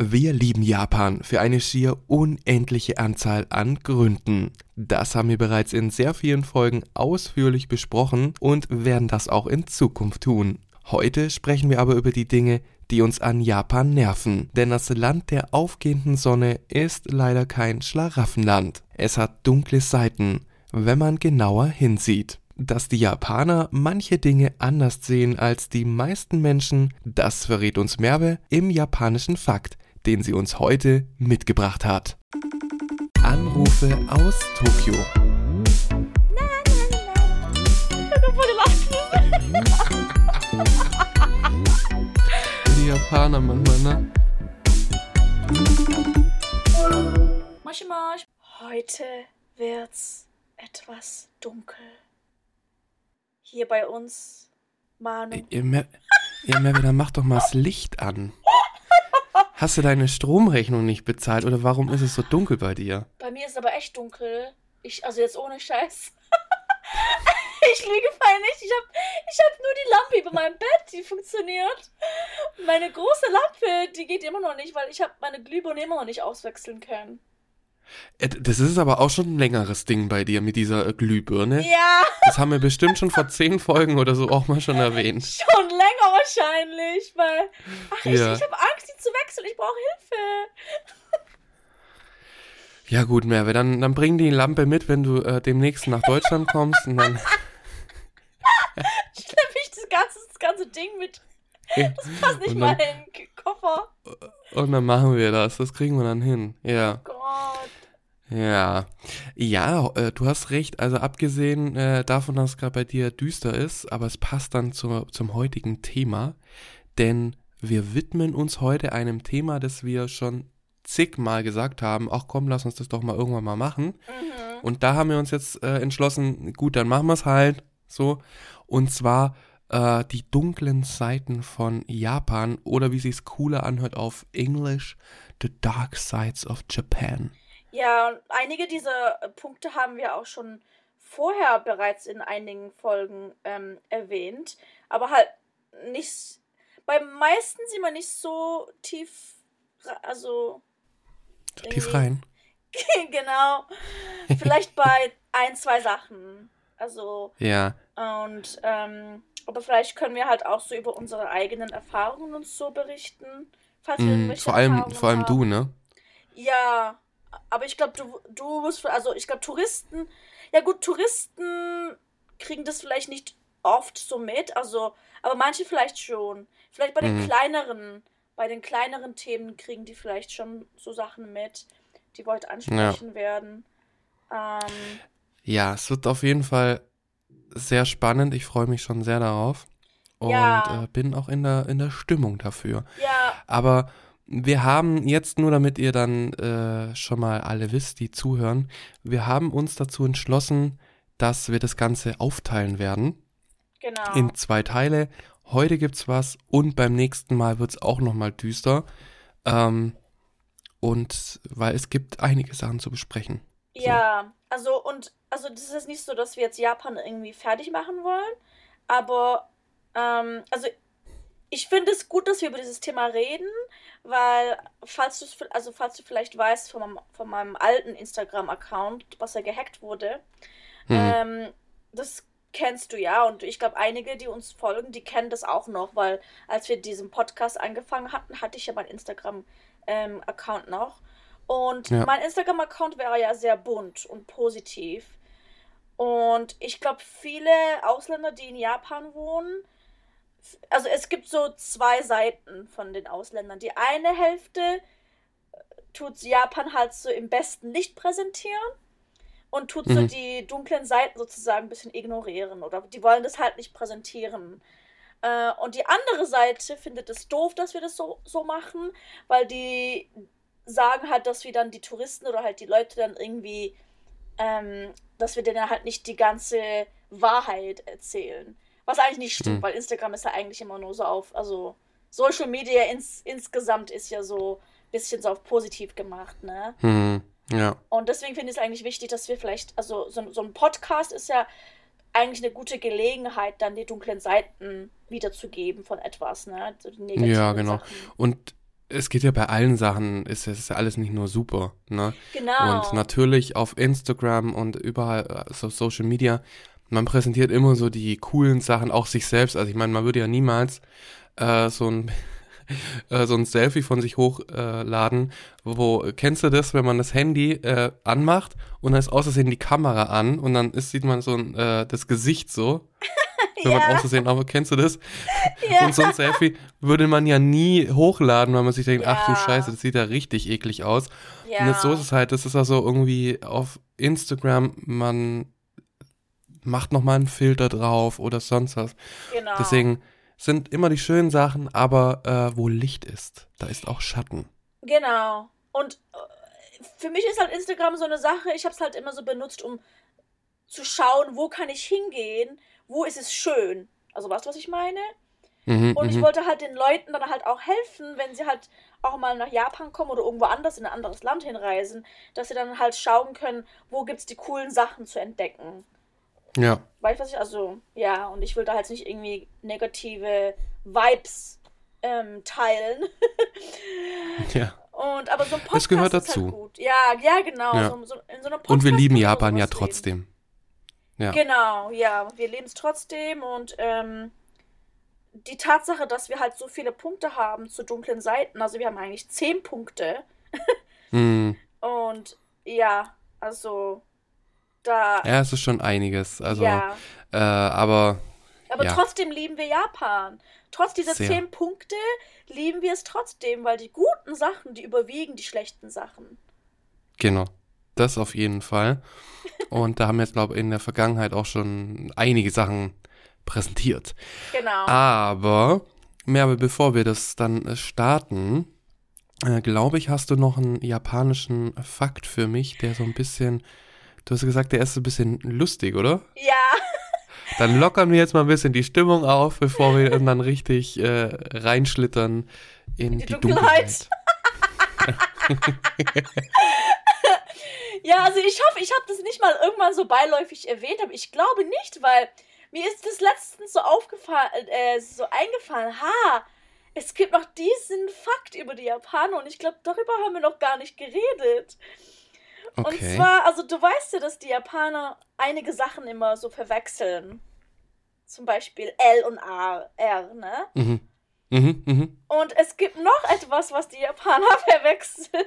Wir lieben Japan für eine schier unendliche Anzahl an Gründen. Das haben wir bereits in sehr vielen Folgen ausführlich besprochen und werden das auch in Zukunft tun. Heute sprechen wir aber über die Dinge, die uns an Japan nerven. Denn das Land der aufgehenden Sonne ist leider kein Schlaraffenland. Es hat dunkle Seiten, wenn man genauer hinsieht. Dass die Japaner manche Dinge anders sehen als die meisten Menschen, das verrät uns Merve im japanischen Fakt, den sie uns heute mitgebracht hat. Anrufe aus Tokio. Die Japaner manchmal, ne? Moshi Mosh. Heute wird's etwas dunkel. Hier bei uns, Manu. Ihr, Mer ihr Merve, dann mach doch mal das Licht an. Hast du deine Stromrechnung nicht bezahlt oder warum ist es so dunkel bei dir? Bei mir ist aber echt dunkel. Ich, also jetzt ohne Scheiß. ich lüge fein nicht. Ich habe ich hab nur die Lampe über meinem Bett, die funktioniert. Meine große Lampe, die geht immer noch nicht, weil ich habe meine Glühbirne immer noch nicht auswechseln können. Äh, Das ist aber auch schon ein längeres Ding bei dir mit dieser äh, Glühbirne. Ja, Das haben wir bestimmt schon vor zehn Folgen oder so auch mal schon erwähnt. schon länger wahrscheinlich, weil ach, ich, Ja. ich habe Angst, die zu wechseln. Ich brauche Hilfe. Ja gut, Merve, dann, dann bring die Lampe mit, wenn du äh, demnächst nach Deutschland kommst und dann, Schlepp ich das ganze, das ganze Ding mit. Das passt nicht Und mal dann- in den Koffer. und dann machen wir das. Das kriegen wir dann hin. Ja. Gott. Ja, ja, äh, du hast recht. Also abgesehen äh, davon, dass es gerade bei dir düster ist, aber es passt dann zur, zum heutigen Thema, denn wir widmen uns heute einem Thema, das wir schon zigmal gesagt haben. Ach komm, lass uns das doch mal irgendwann mal machen. Mhm. Und da haben wir uns jetzt äh, entschlossen, gut, dann machen wir es halt so. Und zwar äh, die dunklen Seiten von Japan oder wie sich's cooler anhört auf Englisch, The Dark Sides of Japan. Ja, und einige dieser Punkte haben wir auch schon vorher bereits in einigen Folgen ähm, erwähnt. Aber halt nicht. Beim meisten sind wir nicht so tief. Also. So tief rein. genau. Vielleicht bei ein, zwei Sachen. Also. Ja, Und. Ähm, aber vielleicht können wir halt auch so über unsere eigenen Erfahrungen uns so berichten. Falls mm, vor allem, vor allem haben. du, ne? Ja, aber ich glaube, du, du musst, also ich glaube, Touristen, ja gut, Touristen kriegen das vielleicht nicht oft so mit, also, aber manche vielleicht schon. Vielleicht bei den Mhm. kleineren, bei den kleineren Themen kriegen die vielleicht schon so Sachen mit, die wir heute ansprechen werden. Ähm, Ja, es wird auf jeden Fall sehr spannend. Ich freue mich schon sehr darauf. Und Ja. äh, bin auch in der, in der Stimmung dafür. ja, Aber wir haben jetzt nur, damit ihr dann äh, schon mal alle wisst, die zuhören, wir haben uns dazu entschlossen, dass wir das Ganze aufteilen werden genau. in zwei Teile. Heute gibt's was und beim nächsten Mal wird's auch nochmal düster. Ähm, und weil es gibt einige Sachen zu besprechen. Ja, also und also das ist nicht so, dass wir jetzt Japan irgendwie fertig machen wollen, aber ähm, also ich finde es gut, dass wir über dieses Thema reden, weil falls du also falls du vielleicht weißt von meinem, von meinem alten Instagram-Account, was ja gehackt wurde, Mhm. ähm, das kennst du ja und ich glaube einige, die uns folgen, die kennen das auch noch, weil als wir diesen Podcast angefangen hatten, hatte ich ja meinen Instagram-Account noch. Und Ja. mein Instagram-Account wäre ja sehr bunt und positiv. Und ich glaube, viele Ausländer, die in Japan wohnen, also es gibt so zwei Seiten von den Ausländern. Die eine Hälfte äh, tut Japan halt so im besten Licht präsentieren und tut so Mhm. die dunklen Seiten sozusagen ein bisschen ignorieren oder die wollen das halt nicht präsentieren. Äh, und die andere Seite findet es doof, dass wir das so, so machen, weil die sagen halt, dass wir dann die Touristen oder halt die Leute dann irgendwie, ähm, dass wir denen halt nicht die ganze Wahrheit erzählen. Was eigentlich nicht stimmt, Mhm. weil Instagram ist ja eigentlich immer nur so auf, also Social Media ins, insgesamt ist ja so ein bisschen so auf positiv gemacht, ne? Mhm. Ja. Und deswegen finde ich es eigentlich wichtig, dass wir vielleicht, also so, so ein Podcast ist ja eigentlich eine gute Gelegenheit, dann die dunklen Seiten wiederzugeben von etwas, ne? So Ja, genau. Sachen. Und es geht ja bei allen Sachen, ist es ist ja alles nicht nur super, ne? Genau. Und natürlich auf Instagram und überall äh, so Social Media, man präsentiert immer so die coolen Sachen, auch sich selbst. Also ich meine, man würde ja niemals äh, so ein äh, so ein Selfie von sich hochladen, wo, kennst du das, wenn man das Handy äh, anmacht und dann ist außersehen die Kamera an und dann ist, sieht man so ein, äh, das Gesicht so, wenn man Ja. außersehen, aber kennst du das? Ja. Und so ein Selfie würde man ja nie hochladen, weil man sich denkt, ach du Ja. Scheiße, das sieht ja richtig eklig aus. ja. Und jetzt so ist es halt, das ist also irgendwie auf Instagram, man macht nochmal einen Filter drauf oder sonst was. genau. Deswegen sind immer die schönen Sachen, aber äh, wo Licht ist, da ist auch Schatten. Genau. Und äh, für mich ist halt Instagram so eine Sache, ich habe es halt immer so benutzt, um zu schauen, wo kann ich hingehen, wo ist es schön. Also weißt du, was ich meine? Mhm, Und ich mhm. wollte halt den Leuten dann halt auch helfen, wenn sie halt auch mal nach Japan kommen oder irgendwo anders in ein anderes Land hinreisen, dass sie dann halt schauen können, wo gibt's die coolen Sachen zu entdecken. Ja, Weißt du, was ich, also, ja, und ich will da halt nicht irgendwie negative Vibes ähm, teilen. ja. Und aber so ein Podcast Es gehört ist dazu. halt gut. Ja, ja, genau. Ja. So, so, in so einem Und wir Podcast lieben Japan ja sowas reden. Ja. Genau, ja, wir leben es trotzdem und ähm, die Tatsache, dass wir halt so viele Punkte haben zu dunklen Seiten, also wir haben eigentlich zehn Punkte Mhm. und ja, also da, Ja, es ist schon einiges. Also, ja, äh, aber aber ja. trotzdem lieben wir Japan. Trotz dieser Sehr. zehn Punkte lieben wir es trotzdem, weil die guten Sachen, die überwiegen die schlechten Sachen. genau. Das auf jeden Fall. Und da haben wir jetzt, glaube ich, in der Vergangenheit auch schon einige Sachen präsentiert. Genau. Aber, Merve, bevor wir das dann äh, starten, äh, glaube ich, hast du noch einen japanischen Fakt für mich, der so ein bisschen, du hast gesagt, der ist so ein bisschen lustig, oder? Ja, Dann lockern wir jetzt mal ein bisschen die Stimmung auf, bevor wir dann richtig äh, reinschlittern in Die die, Dunkelheit. Dunkelheit. Ja, also ich hoffe, ich habe das nicht mal irgendwann so beiläufig erwähnt, aber ich glaube nicht, weil mir ist das letztens so aufgefallen, äh, so eingefallen, ha, es gibt noch diesen Fakt über die Japaner und ich glaube, darüber haben wir noch gar nicht geredet. Und Okay. zwar, also du weißt ja, dass die Japaner einige Sachen immer so verwechseln. Zum Beispiel L und A, R, ne? Mhm. Mhm, mhm. Und es gibt noch etwas, was die Japaner verwechseln.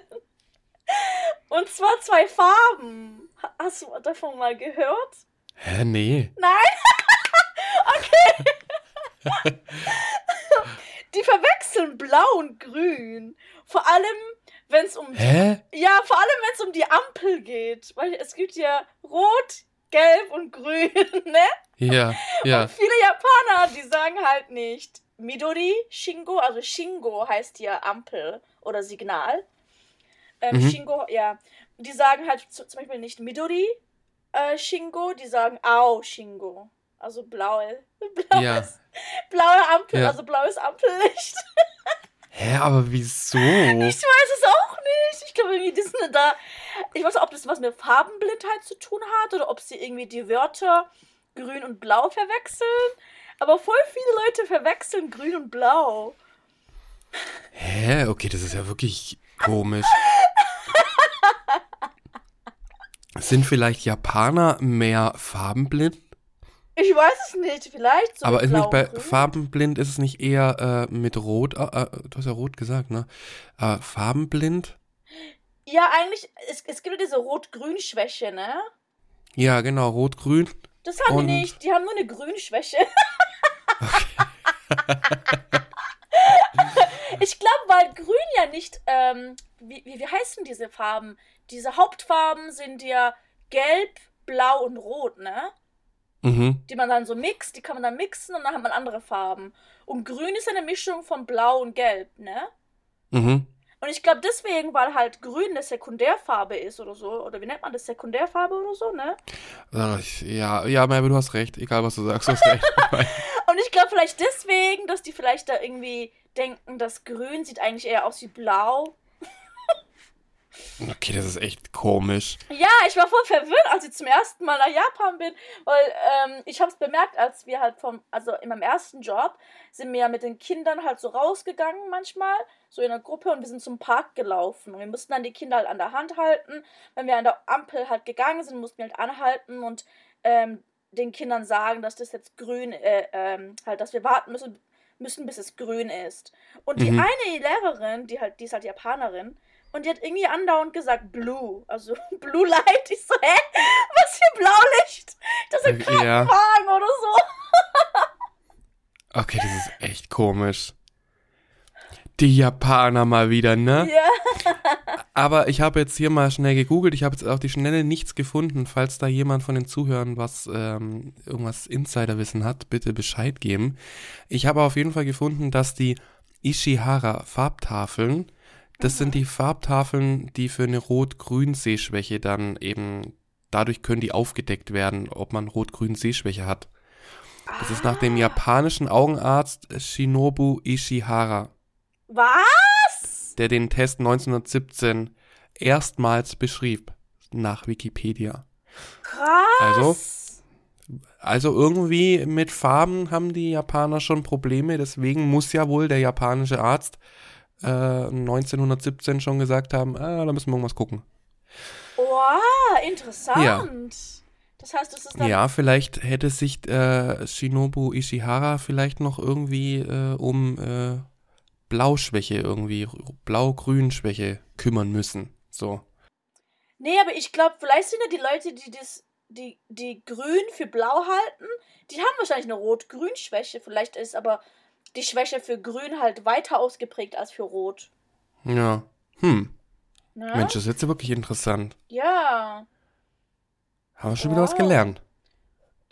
Und zwar zwei Farben. Ha- Hast du davon mal gehört? Hä, nee. Nein? okay. die verwechseln blau und grün. Vor allem, wenn es um Hä? ja, vor allem wenn es um die Ampel geht, weil es gibt ja rot, gelb und grün, ne? Ja, ja. Und viele Japaner, die sagen halt nicht Midori Shingo, also Shingo heißt ja Ampel oder Signal. Ähm, Mhm. Shingo, ja. Die sagen halt zu, zum Beispiel nicht Midori äh, Shingo, die sagen Ao Shingo. Also blaue, blaues, Ja. blaue Ampel, Ja. also blaues Ampellicht. Hä, aber wieso? Ich weiß es auch nicht. Ich glaube, irgendwie, die sind da. Ich weiß nicht, ob das was mit Farbenblindheit zu tun hat oder ob sie irgendwie die Wörter grün und blau verwechseln. Aber voll viele Leute verwechseln grün und blau. Hä? Okay, das ist ja wirklich komisch. Sind vielleicht Japaner mehr farbenblind? Ich weiß es nicht, vielleicht so. Aber ist nicht bei farbenblind ist es nicht eher äh, mit Rot? Äh, äh, du hast ja Rot gesagt, ne? Äh, farbenblind? Ja, eigentlich, es, es gibt ja diese Rot-Grün-Schwäche, ne? Ja, genau, Rot-Grün. Das haben Und- die nicht. Die haben nur eine Grünschwäche. ich glaube, weil Grün ja nicht, ähm, wie, wie, wie heißen diese Farben? Diese Hauptfarben sind ja gelb, blau und rot, ne? Mhm. Die man dann so mixt, die kann man dann mixen und dann hat man andere Farben. Und grün ist eine Mischung von blau und gelb, ne? Mhm. Und ich glaube deswegen, weil halt grün eine Sekundärfarbe ist oder so, oder wie nennt man das, Sekundärfarbe oder so, ne? Ja, ja, Merve, du hast recht. Egal, was du sagst, du hast recht. Und ich glaube vielleicht deswegen, dass die vielleicht da irgendwie denken, das Grün sieht eigentlich eher aus wie Blau. okay, das ist echt komisch. Ja, ich war voll verwirrt, als ich zum ersten Mal nach Japan bin, weil ähm, ich habe es bemerkt, als wir halt vom, also in meinem ersten Job, sind wir ja mit den Kindern halt so rausgegangen manchmal, so in einer Gruppe und wir sind zum Park gelaufen. Und wir mussten dann die Kinder halt an der Hand halten. Wenn wir an der Ampel halt gegangen sind, mussten wir halt anhalten und ähm, den Kindern sagen, dass das jetzt grün, äh, ähm, halt, dass wir warten müssen, müssen, bis es grün ist. Und die Mhm. eine Lehrerin, die halt, die ist halt Japanerin, und die hat irgendwie andauernd gesagt Blue, also Blue Light. Ich so, hä? Was für Blaulicht? Das sind Okay, ja. Krankenwagen oder so. Okay, das ist echt komisch. Die Japaner mal wieder, ne? Ja. Aber ich habe jetzt hier mal schnell gegoogelt. Ich habe jetzt auf die Schnelle nichts gefunden. Falls da jemand von den Zuhörern was ähm, irgendwas Insiderwissen hat, bitte Bescheid geben. Ich habe auf jeden Fall gefunden, dass die Ishihara Farbtafeln, das sind die Farbtafeln, die für eine rot-grün Sehschwäche dann eben dadurch können die aufgedeckt werden, ob man rot-grün Sehschwäche hat. Das ist nach dem japanischen Augenarzt Shinobu Ishihara Was? der den Test 1917 erstmals beschrieb, nach Wikipedia. Krass. Also? Also irgendwie mit Farben haben die Japaner schon Probleme, deswegen muss ja wohl der japanische Arzt äh, 1917 schon gesagt haben, ah, da müssen wir irgendwas gucken. Wow, interessant. Das heißt, es ist dann. Ja, vielleicht hätte sich äh, Shinobu Ishihara vielleicht noch irgendwie äh, um äh, Blauschwäche irgendwie, Blau-Grün-Schwäche kümmern müssen. So. Nee, aber ich glaube, vielleicht sind ja die Leute, die das, die, die grün für blau halten, die haben wahrscheinlich eine Rot-Grün-Schwäche. Vielleicht ist aber die Schwäche für grün halt weiter ausgeprägt als für rot. Ja. Hm. Ne? Mensch, das ist jetzt wirklich interessant. Ja, Haben wir schon wieder was Wow. gelernt.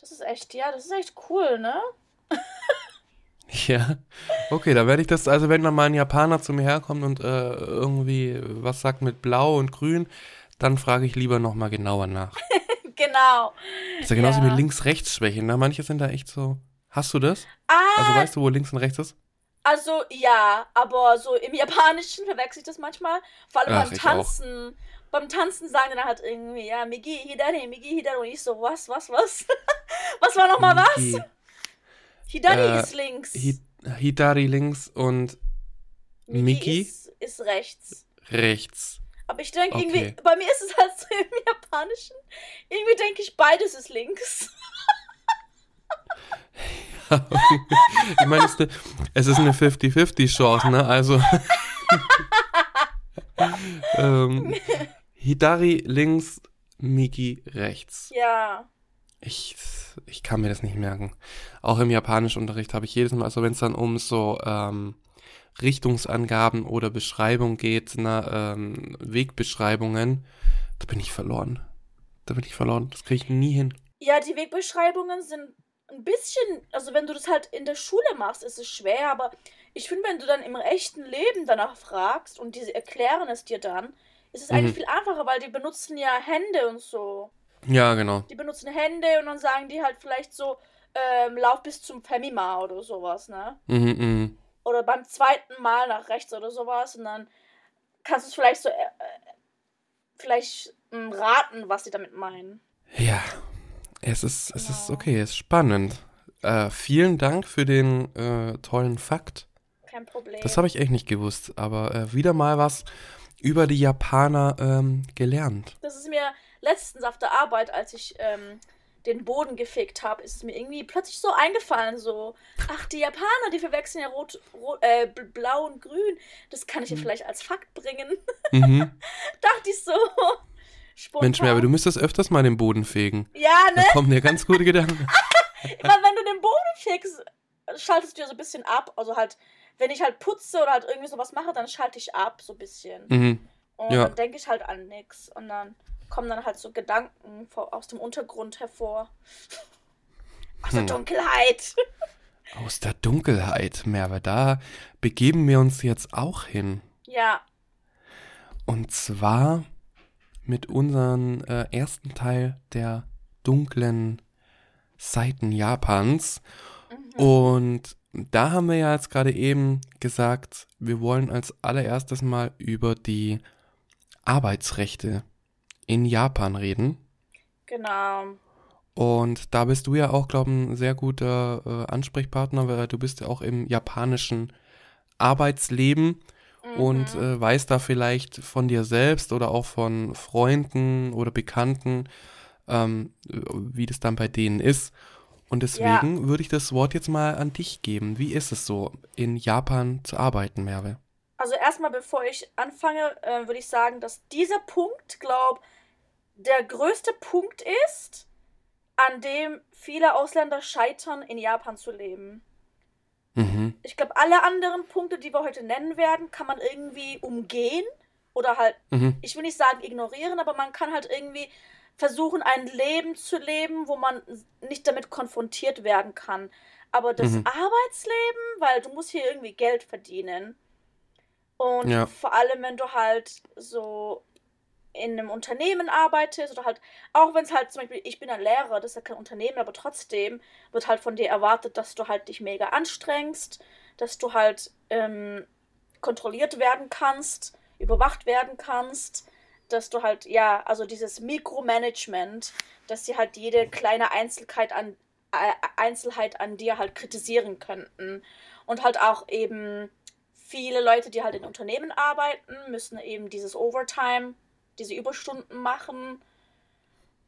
das ist echt, ja, das ist echt cool, ne? Ja. Okay, da werde ich das, also wenn dann mal ein Japaner zu mir herkommt und äh, irgendwie was sagt mit Blau und Grün, dann frage ich lieber nochmal genauer nach. Genau. Das ist ja genauso Ja. wie Links-Rechts-Schwächen. Ne? Manche sind da echt so. Hast du das? Ah, Also weißt du, wo links und rechts ist? Also ja, aber so im Japanischen verwechsel ich das manchmal. Vor allem Ach, beim. Tanzen. Beim Tanzen sagen dann halt irgendwie, ja, Migi Hidari, Migi Hidari. Und ich so, was, was, was? was war nochmal was? Hidari Äh, ist links. Hi Hidari links und Miki? Ist, ist rechts. rechts. Aber ich denke Okay. irgendwie, bei mir ist es halt so im Japanischen. Irgendwie denke ich, beides ist links. ich meine, es ist eine- es ist eine 50-50-Chance, ne? Also. ähm, Hidari links, Miki rechts. Ja. Ich, ich kann mir das nicht merken. Auch im Japanischunterricht habe ich jedes Mal, also wenn es dann um so ähm, Richtungsangaben oder Beschreibung geht, ne, ähm, Wegbeschreibungen, da bin ich verloren. Da bin ich verloren. Das kriege ich nie hin. Ja, die Wegbeschreibungen sind ein bisschen, also wenn du das halt in der Schule machst, ist es schwer, aber ich finde, wenn du dann im echten Leben danach fragst und diese erklären es dir dann, ist es eigentlich Mhm. viel einfacher, weil die benutzen ja Hände und so. Ja, genau. Die benutzen Hände und dann sagen die halt vielleicht so, ähm, lauf bis zum Femima oder sowas, ne? Mhm, mhm. Oder beim zweiten Mal nach rechts oder sowas und dann kannst du es vielleicht so, äh, äh, vielleicht ähm, raten, was sie damit meinen. Ja, es ist, es ist okay, es ist spannend. Äh, vielen Dank für den äh, tollen Fakt. Kein Problem. Das habe ich echt nicht gewusst, aber äh, wieder mal was über die Japaner ähm, gelernt. Das ist mir letztens auf der Arbeit, als ich ähm, den Boden gefegt habe, ist es mir irgendwie plötzlich so eingefallen, so, ach, die Japaner, die verwechseln ja rot, rot äh, bl- blau und grün. Das kann ich ja vielleicht als Fakt bringen. Mhm. Dachte ich so. Spontan. Mensch, aber du müsstest öfters mal den Boden fegen. Ja, Da ne? kommen dir ganz gute Gedanken. Weil wenn du den Boden fegst, schaltest du ja so ein bisschen ab. Also halt, wenn ich halt putze oder halt irgendwie sowas mache, dann schalte ich ab, so ein bisschen. Mhm. Und Ja. dann denke ich halt an nichts. Und dann kommen dann halt so Gedanken aus dem Untergrund hervor. Aus der Hm. Dunkelheit. Aus der Dunkelheit, Merve, da begeben wir uns jetzt auch hin. Ja. Und zwar mit unserem äh, ersten Teil der dunklen Seiten Japans. Mhm. Und da haben wir ja jetzt gerade eben gesagt, wir wollen als allererstes mal über die Arbeitsrechte in Japan reden. Genau. Und da bist du ja auch, glaube ich, ein sehr guter äh, Ansprechpartner, weil du bist ja auch im japanischen Arbeitsleben mhm. und äh, weiß da vielleicht von dir selbst oder auch von Freunden oder Bekannten, ähm, wie das dann bei denen ist. Und deswegen ja. würde ich das Wort jetzt mal an dich geben. Wie ist es so, in Japan zu arbeiten, Merve? Also erstmal, bevor ich anfange, äh, würde ich sagen, dass dieser Punkt, glaube der größte Punkt ist, an dem viele Ausländer scheitern, in Japan zu leben. Mhm. Ich glaube, alle anderen Punkte, die wir heute nennen werden, kann man irgendwie umgehen oder halt, mhm. ich will nicht sagen ignorieren, aber man kann halt irgendwie versuchen, ein Leben zu leben, wo man nicht damit konfrontiert werden kann. Aber das mhm. Arbeitsleben, weil du musst hier irgendwie Geld verdienen. Und ja. vor allem, wenn du halt so in einem Unternehmen arbeitest oder halt, auch wenn es halt zum Beispiel, ich bin ein Lehrer, das ist ja kein Unternehmen, aber trotzdem wird halt von dir erwartet, dass du halt dich mega anstrengst, dass du halt ähm, kontrolliert werden kannst, überwacht werden kannst, dass du halt, ja, also dieses Mikromanagement, dass sie halt jede kleine Einzelheit an, äh, Einzelheit an dir halt kritisieren könnten. Und halt auch eben viele Leute, die halt in Unternehmen arbeiten, müssen eben dieses Overtime diese Überstunden machen.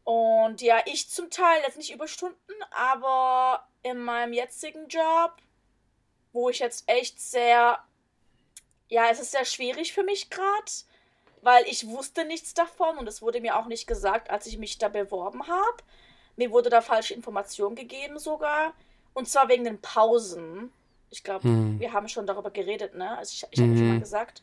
Und ja, ich zum Teil jetzt nicht Überstunden, aber in meinem jetzigen Job, wo ich jetzt echt sehr, ja, es ist sehr schwierig für mich gerade, weil ich wusste nichts davon und es wurde mir auch nicht gesagt, als ich mich da beworben habe. Mir wurde da falsche Information gegeben sogar. Und zwar wegen den Pausen. Ich glaube, hm. wir haben schon darüber geredet, ne? Also ich, ich habe hm. schon mal gesagt.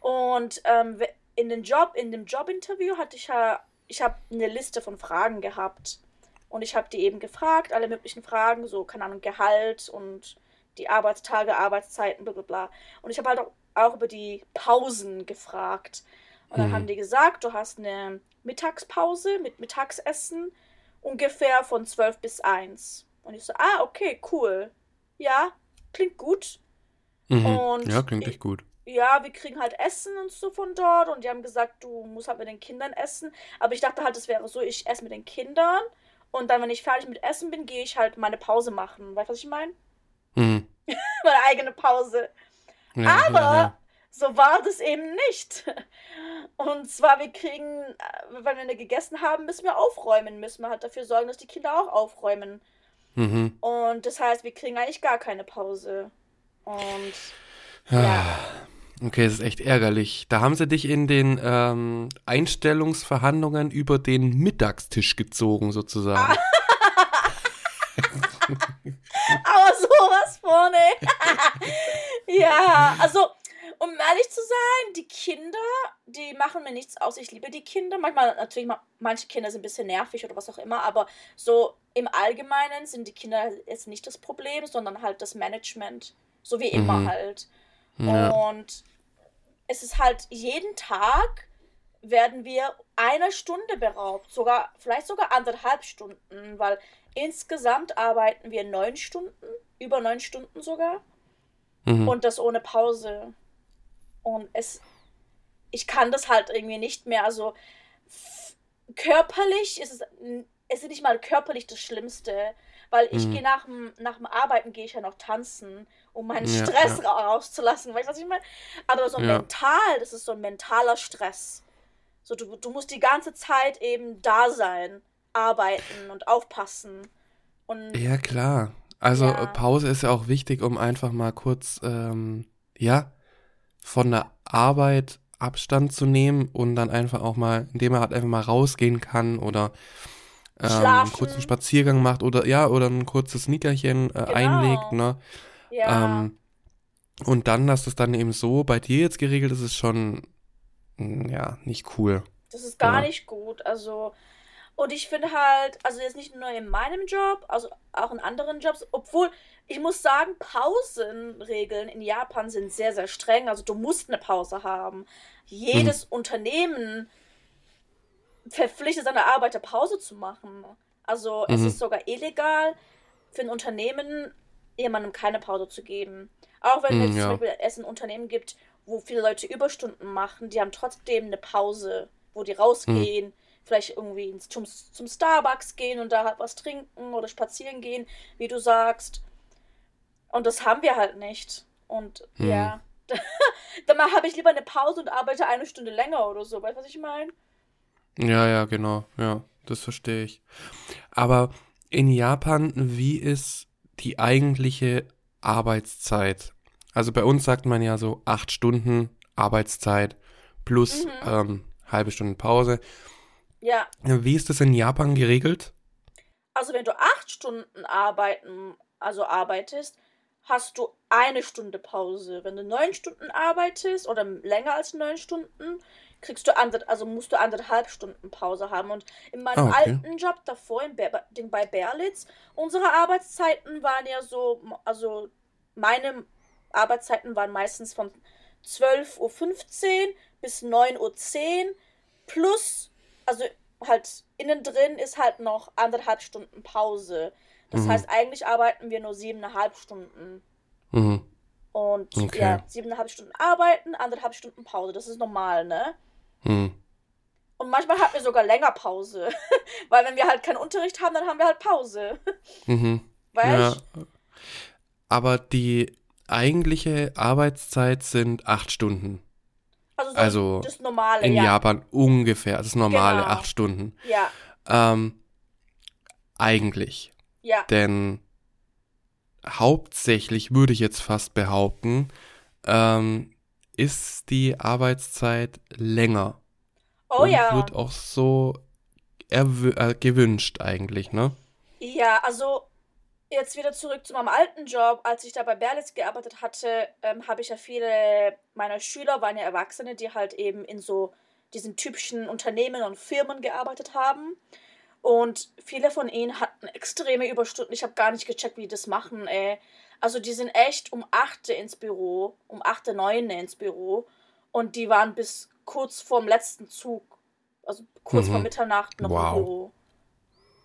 Und ähm, in den Job, in dem Jobinterview hatte ich ja, ich habe eine Liste von Fragen gehabt. Und ich habe die eben gefragt, alle möglichen Fragen, so, keine Ahnung, Gehalt und die Arbeitstage, Arbeitszeiten, bla bla bla. Und ich habe halt auch, auch, über die Pausen gefragt. Und dann mhm. haben die gesagt, du hast eine Mittagspause mit Mittagsessen ungefähr von 12 bis 1. Und ich so, ah, okay, cool. Ja, klingt gut. Mhm. Und ja, klingt echt gut ja, wir kriegen halt Essen und so von dort und die haben gesagt, du musst halt mit den Kindern essen. Aber ich dachte halt, es wäre so, ich esse mit den Kindern und dann, wenn ich fertig mit Essen bin, gehe ich halt meine Pause machen. Weißt du, was ich meine? Mhm. meine eigene Pause. Ja, Aber ja, ja. so war das eben nicht. Und zwar, wir kriegen, äh, wenn wir gegessen haben, müssen wir aufräumen, müssen wir halt dafür sorgen, dass die Kinder auch aufräumen. Mhm. Und das heißt, wir kriegen eigentlich gar keine Pause. Und ja. Okay, das ist echt ärgerlich. Da haben sie dich in den ähm, Einstellungsverhandlungen über den Mittagstisch gezogen, sozusagen. Aber sowas vorne. ja, also, um ehrlich zu sein, die Kinder, die machen mir nichts aus. Ich liebe die Kinder. Manchmal, natürlich, manche Kinder sind ein bisschen nervig oder was auch immer, aber so im Allgemeinen sind die Kinder jetzt nicht das Problem, sondern halt das Management. So wie immer mhm. halt. Ja. Und es ist halt jeden Tag werden wir eine Stunde beraubt, sogar vielleicht sogar anderthalb Stunden, weil insgesamt arbeiten wir neun Stunden, über neun Stunden sogar, mhm. und das ohne Pause. Und es, ich kann das halt irgendwie nicht mehr. Also körperlich ist es, es ist nicht mal körperlich das Schlimmste, weil ich mhm. gehe nach dem, nach dem Arbeiten gehe ich ja noch tanzen, um meinen ja, Stress ja. rauszulassen. Weißt du, was ich meine? Aber so ja. mental, das ist so ein mentaler Stress. So, du, du musst die ganze Zeit eben da sein, arbeiten und aufpassen. Und ja, klar. Also ja. Pause ist ja auch wichtig, um einfach mal kurz, ähm, ja, von der Arbeit Abstand zu nehmen und dann einfach auch mal, indem er halt einfach mal rausgehen kann oder ähm, einen kurzen Spaziergang macht oder ja, oder ein kurzes Nickerchen äh, genau. einlegt, ne? Ja. Ähm, und dann, dass das dann eben so bei dir jetzt geregelt ist, ist schon hm, ja nicht cool. Das ist gar ja. nicht gut. Also, und ich finde halt, also jetzt nicht nur in meinem Job, also auch in anderen Jobs, obwohl ich muss sagen, Pausenregeln in Japan sind sehr, sehr streng. Also du musst eine Pause haben. Jedes hm. Unternehmen verpflichtet seine Arbeiter Pause zu machen. Also mhm. es ist sogar illegal für ein Unternehmen, jemandem keine Pause zu geben. Auch wenn mhm, es ja. zum Beispiel es ein Unternehmen gibt, wo viele Leute Überstunden machen, die haben trotzdem eine Pause, wo die rausgehen, mhm. vielleicht irgendwie ins, zum, zum Starbucks gehen und da halt was trinken oder spazieren gehen, wie du sagst. Und das haben wir halt nicht. Und mhm. ja, Dann habe ich lieber eine Pause und arbeite eine Stunde länger oder so. Weißt du, was ich meine? Ja, ja, genau. Ja, das verstehe ich. Aber in Japan, wie ist die eigentliche Arbeitszeit? Also bei uns sagt man ja so acht Stunden Arbeitszeit plus Mhm. ähm, halbe Stunde Pause. Ja. Wie ist das in Japan geregelt? Also wenn du acht Stunden arbeiten, also arbeitest, hast du eine Stunde Pause. Wenn du neun Stunden arbeitest oder länger als neun Stunden, kriegst du ander, also musst du anderthalb Stunden Pause haben. Und in meinem Ah, okay. alten Job davor, in Ber den bei Berlitz, unsere Arbeitszeiten waren ja so, also meine Arbeitszeiten waren meistens von 12.15 Uhr bis 9.10 Uhr plus, also halt innen drin ist halt noch anderthalb Stunden Pause. Das Mhm. heißt, eigentlich arbeiten wir nur siebeneinhalb Stunden. Mhm. Und Okay. ja, siebeneinhalb Stunden arbeiten, anderthalb Stunden Pause. Das ist normal, ne? Mhm. Und manchmal hatten wir sogar länger Pause. Weil wenn wir halt keinen Unterricht haben, dann haben wir halt Pause. Mhm. Weißt Ja. Aber die eigentliche Arbeitszeit sind acht Stunden. Also, so Also das Normale, In ja. Japan ungefähr. Das ist normale Genau. acht Stunden. Ja, Ähm, eigentlich. ja. Denn hauptsächlich würde ich jetzt fast behaupten, ähm, ist die Arbeitszeit länger. Oh und ja. wird auch so äh, gewünscht eigentlich, ne? Ja, also jetzt wieder zurück zu meinem alten Job. Als ich da bei Berlitz gearbeitet hatte, ähm, habe ich ja viele meiner Schüler waren ja Erwachsene, die halt eben in so diesen typischen Unternehmen und Firmen gearbeitet haben. Und viele von ihnen hatten extreme Überstunden. Ich habe gar nicht gecheckt, wie die das machen, ey. Also die sind echt um 8 ins Büro, um 8, 9 ins Büro. Und die waren bis kurz vorm letzten Zug, also kurz Mhm. vor Mitternacht noch Wow. im Büro.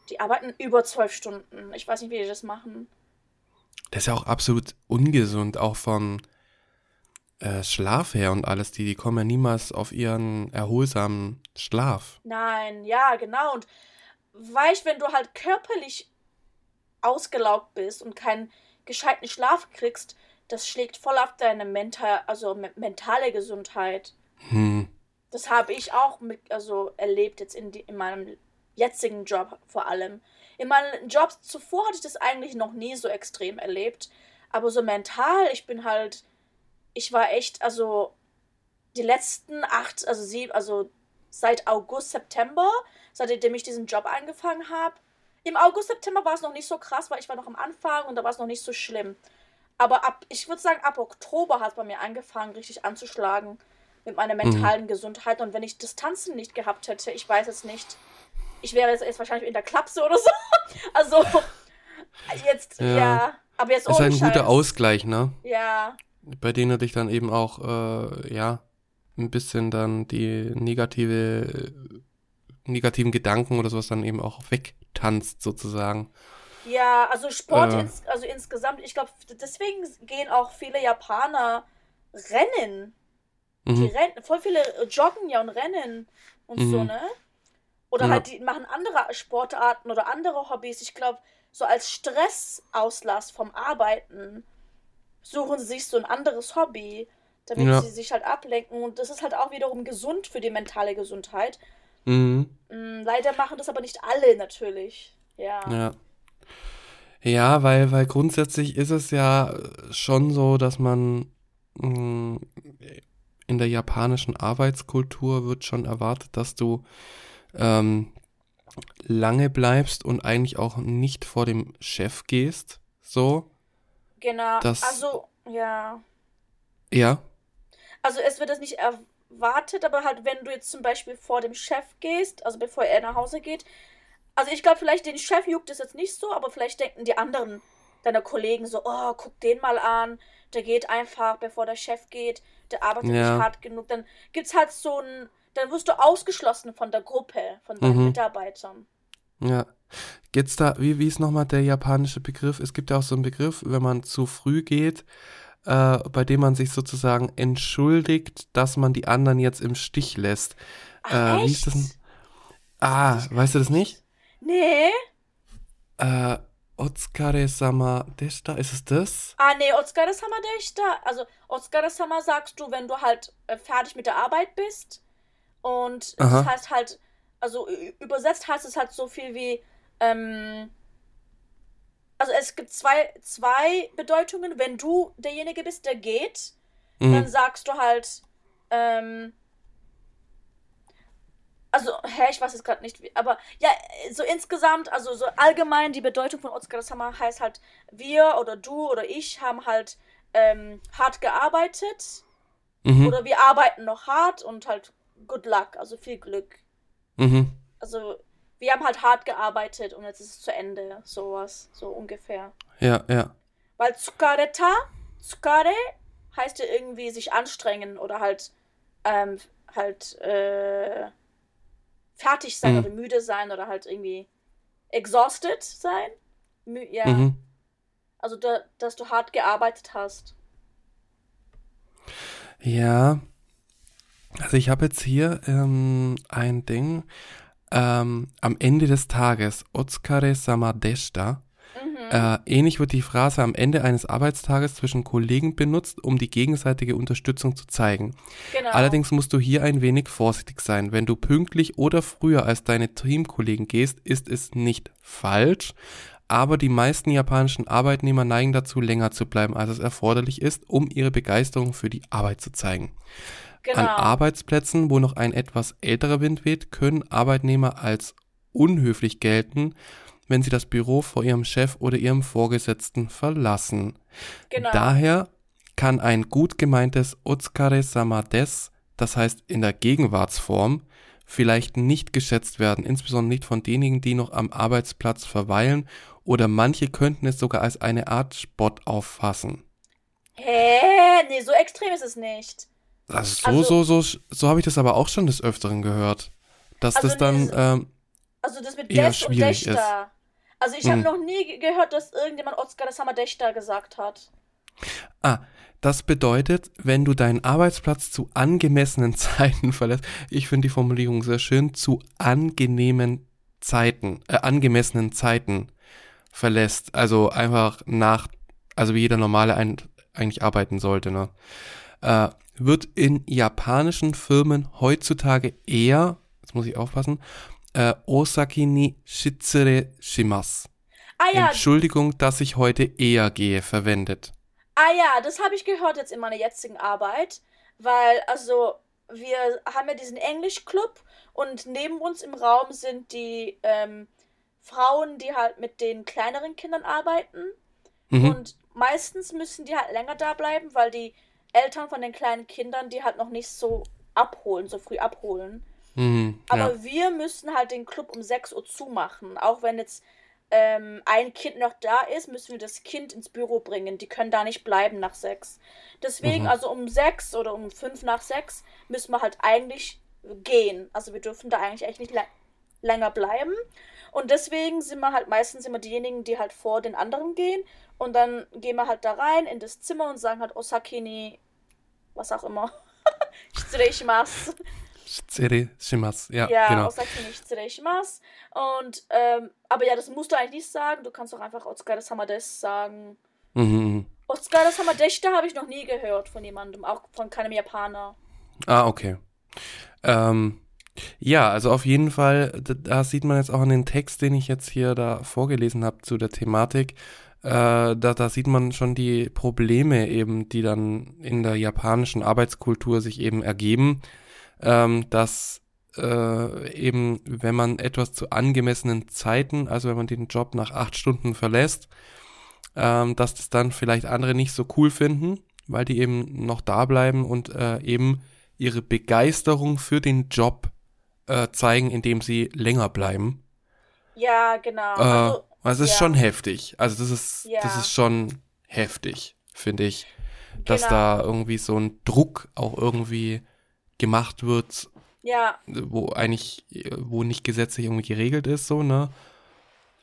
Die arbeiten über zwölf Stunden. Ich weiß nicht, wie die das machen. Das ist ja auch absolut ungesund, auch vom äh, Schlaf her und alles. Die, die kommen ja niemals auf ihren erholsamen Schlaf. Nein, ja, genau. Und weißt, wenn du halt körperlich ausgelaugt bist und keinen gescheiten Schlaf kriegst, das schlägt voll auf deine mental, also me mentale Gesundheit. Hm. Das habe ich auch mit, also erlebt jetzt in, die, in meinem jetzigen Job vor allem. In meinen Jobs zuvor hatte ich das eigentlich noch nie so extrem erlebt. Aber so mental, ich bin halt, ich war echt, also die letzten acht, also sieben, also seit August, September, seitdem ich diesen Job angefangen habe. Im August, September war es noch nicht so krass, weil ich war noch am Anfang und da war es noch nicht so schlimm. Aber ab, ich würde sagen, ab Oktober hat es bei mir angefangen, richtig anzuschlagen mit meiner mentalen Gesundheit. Und wenn ich Distanzen nicht gehabt hätte, ich weiß es nicht, ich wäre jetzt, jetzt wahrscheinlich in der Klapse oder so. Also, jetzt, ja. Ja. Aber jetzt Ist ein guter Scheiß. Ausgleich, ne? Ja, Bei denen du dich dann eben auch, äh, ja, ein bisschen dann die negative, negativen Gedanken oder sowas dann eben auch wegtanzt, sozusagen. ja, also Sport, Äh. ins, also insgesamt, ich glaube, deswegen gehen auch viele Japaner rennen. Die Mhm. rennen, voll viele joggen ja und rennen und so, Mhm. ne? Oder Ja. halt, die machen andere Sportarten oder andere Hobbys. Ich glaube, so als Stressauslass vom Arbeiten suchen sie sich so ein anderes Hobby, damit Ja. sie sich halt ablenken. Und das ist halt auch wiederum gesund für die mentale Gesundheit. Mhm. Mm, leider machen das aber nicht alle natürlich. Ja. Ja. Ja, weil, weil grundsätzlich ist es ja schon so, dass man mh, in der japanischen Arbeitskultur wird schon erwartet, dass du ähm, lange bleibst und eigentlich auch nicht vor dem Chef gehst. So. Genau. Das- Also, ja. Ja. Also es wird das nicht erwartet, aber halt, wenn du jetzt zum Beispiel vor dem Chef gehst, also bevor er nach Hause geht, also ich glaube, vielleicht den Chef juckt es jetzt nicht so, aber vielleicht denken die anderen deiner Kollegen so, oh, guck den mal an, der geht einfach, bevor der Chef geht, der arbeitet Ja. nicht hart genug. Dann gibt's halt so ein, dann wirst du ausgeschlossen von der Gruppe, von deinen Mhm. Mitarbeitern. Ja. Gibt's da, wie, wie ist nochmal der japanische Begriff? Es gibt ja auch so einen Begriff, wenn man zu früh geht, äh, bei dem man sich sozusagen entschuldigt, dass man die anderen jetzt im Stich lässt. Ach, Äh, wie ist das denn? Ah, weißt du das nicht? Nee. Äh, Otsukare-sama deshita, ist es das? Ah, nee, Otsukare-sama deshita. Also, Otsukare-sama sagst du, wenn du halt äh, fertig mit der Arbeit bist. Und Aha. das heißt halt, also übersetzt heißt es halt so viel wie, ähm, also es gibt zwei, zwei Bedeutungen. Wenn du derjenige bist, der geht, dann Mhm. sagst du halt, ähm, also, hä, ich weiß jetzt gerade nicht, wie, aber ja, so insgesamt, also so allgemein die Bedeutung von Otsukare-sama heißt halt, wir oder du oder ich haben halt ähm, hart gearbeitet Mhm. oder wir arbeiten noch hart und halt good luck, also viel Glück. Mhm. Also, wir haben halt hart gearbeitet und jetzt ist es zu Ende, sowas, so ungefähr. Ja, ja. Weil Tsukareta, Tsukare heißt ja irgendwie sich anstrengen oder halt, ähm, halt, äh, fertig sein Mhm. oder müde sein oder halt irgendwie exhausted sein. Mü ja, Mhm. also da, dass du hart gearbeitet hast. Ja. Also ich habe jetzt hier ähm, ein Ding. Ähm, am Ende des Tages, Otsukare-sama deshita. Mhm. Äh, ähnlich wird die Phrase am Ende eines Arbeitstages zwischen Kollegen benutzt, um die gegenseitige Unterstützung zu zeigen. Genau. Allerdings musst du hier ein wenig vorsichtig sein. Wenn du pünktlich oder früher als deine Teamkollegen gehst, ist es nicht falsch, aber die meisten japanischen Arbeitnehmer neigen dazu, länger zu bleiben, als es erforderlich ist, um ihre Begeisterung für die Arbeit zu zeigen. Genau. An Arbeitsplätzen, wo noch ein etwas älterer Wind weht, können Arbeitnehmer als unhöflich gelten, wenn sie das Büro vor ihrem Chef oder ihrem Vorgesetzten verlassen. genau. Daher kann ein gut gemeintes Otsukare-sama des, das heißt in der Gegenwartsform, vielleicht nicht geschätzt werden, insbesondere nicht von denjenigen, die noch am Arbeitsplatz verweilen oder manche könnten es sogar als eine Art Spott auffassen. Hä? Nee, so extrem ist es nicht. Also so, Also- so, so, so habe ich das aber auch schon des Öfteren gehört. Dass Also das dann, ähm, Also das mit Eher Des und schwierig Deshta. Also ich habe Hm. noch nie ge- gehört, dass irgendjemand Otsukare-sama Deshta gesagt hat. ah, das bedeutet, wenn du deinen Arbeitsplatz zu angemessenen Zeiten verlässt, ich finde die Formulierung sehr schön, zu angenehmen Zeiten, äh, angemessenen Zeiten verlässt, also einfach nach, also wie jeder normale ein, eigentlich arbeiten sollte, ne? Äh, wird in japanischen Firmen heutzutage eher, jetzt muss ich aufpassen, äh, Osaki ni shitsure shimasu. Ah ja, Entschuldigung, dass ich heute eher gehe, verwendet. ah ja, das habe ich gehört jetzt in meiner jetzigen Arbeit, weil also wir haben ja diesen Englischclub und neben uns im Raum sind die ähm, Frauen, die halt mit den kleineren Kindern arbeiten Mhm. und meistens müssen die halt länger da bleiben, weil die Eltern von den kleinen Kindern die halt noch nicht so abholen, so früh abholen. Mhm. Aber ja. wir müssen halt den Club um 6 Uhr zumachen. Auch wenn jetzt ähm, ein Kind noch da ist, müssen wir das Kind ins Büro bringen. Die können da nicht bleiben nach 6. Deswegen, Mhm. also um 6 oder um 5 nach 6 müssen wir halt eigentlich gehen. Also wir dürfen da eigentlich echt nicht lä- länger bleiben. Und deswegen sind wir halt meistens immer diejenigen, die halt vor den anderen gehen. Und dann gehen wir halt da rein in das Zimmer und sagen halt Osakini, was auch immer. Shitsure shimasu. Ja, Ja, genau. Osaki ni shitsurei shimasu. Und, ähm, aber ja, das musst du eigentlich nicht sagen. Du kannst auch einfach Otsukare-sama des sagen. Mhm. mhm. Otsukare-sama deshita habe ich noch nie gehört von jemandem, auch von keinem Japaner. Ah, okay. Ähm, ja, also auf jeden Fall, da, sieht man jetzt auch an den Text, den ich jetzt hier da vorgelesen habe zu der Thematik, äh, da, da sieht man schon die Probleme eben, die dann in der japanischen Arbeitskultur sich eben ergeben, ähm, dass äh, eben, wenn man etwas zu angemessenen Zeiten, also wenn man den Job nach acht Stunden verlässt, ähm, dass das dann vielleicht andere nicht so cool finden, weil die eben noch da bleiben und äh, eben ihre Begeisterung für den Job äh, zeigen, indem sie länger bleiben. Ja, genau. Äh, Also, also es ist ja. schon heftig. Also das ist, Ja. das ist schon heftig, finde ich. Dass Genau. da irgendwie so ein Druck auch irgendwie gemacht wird, ja, wo eigentlich, wo nicht gesetzlich irgendwie geregelt ist, so, ne?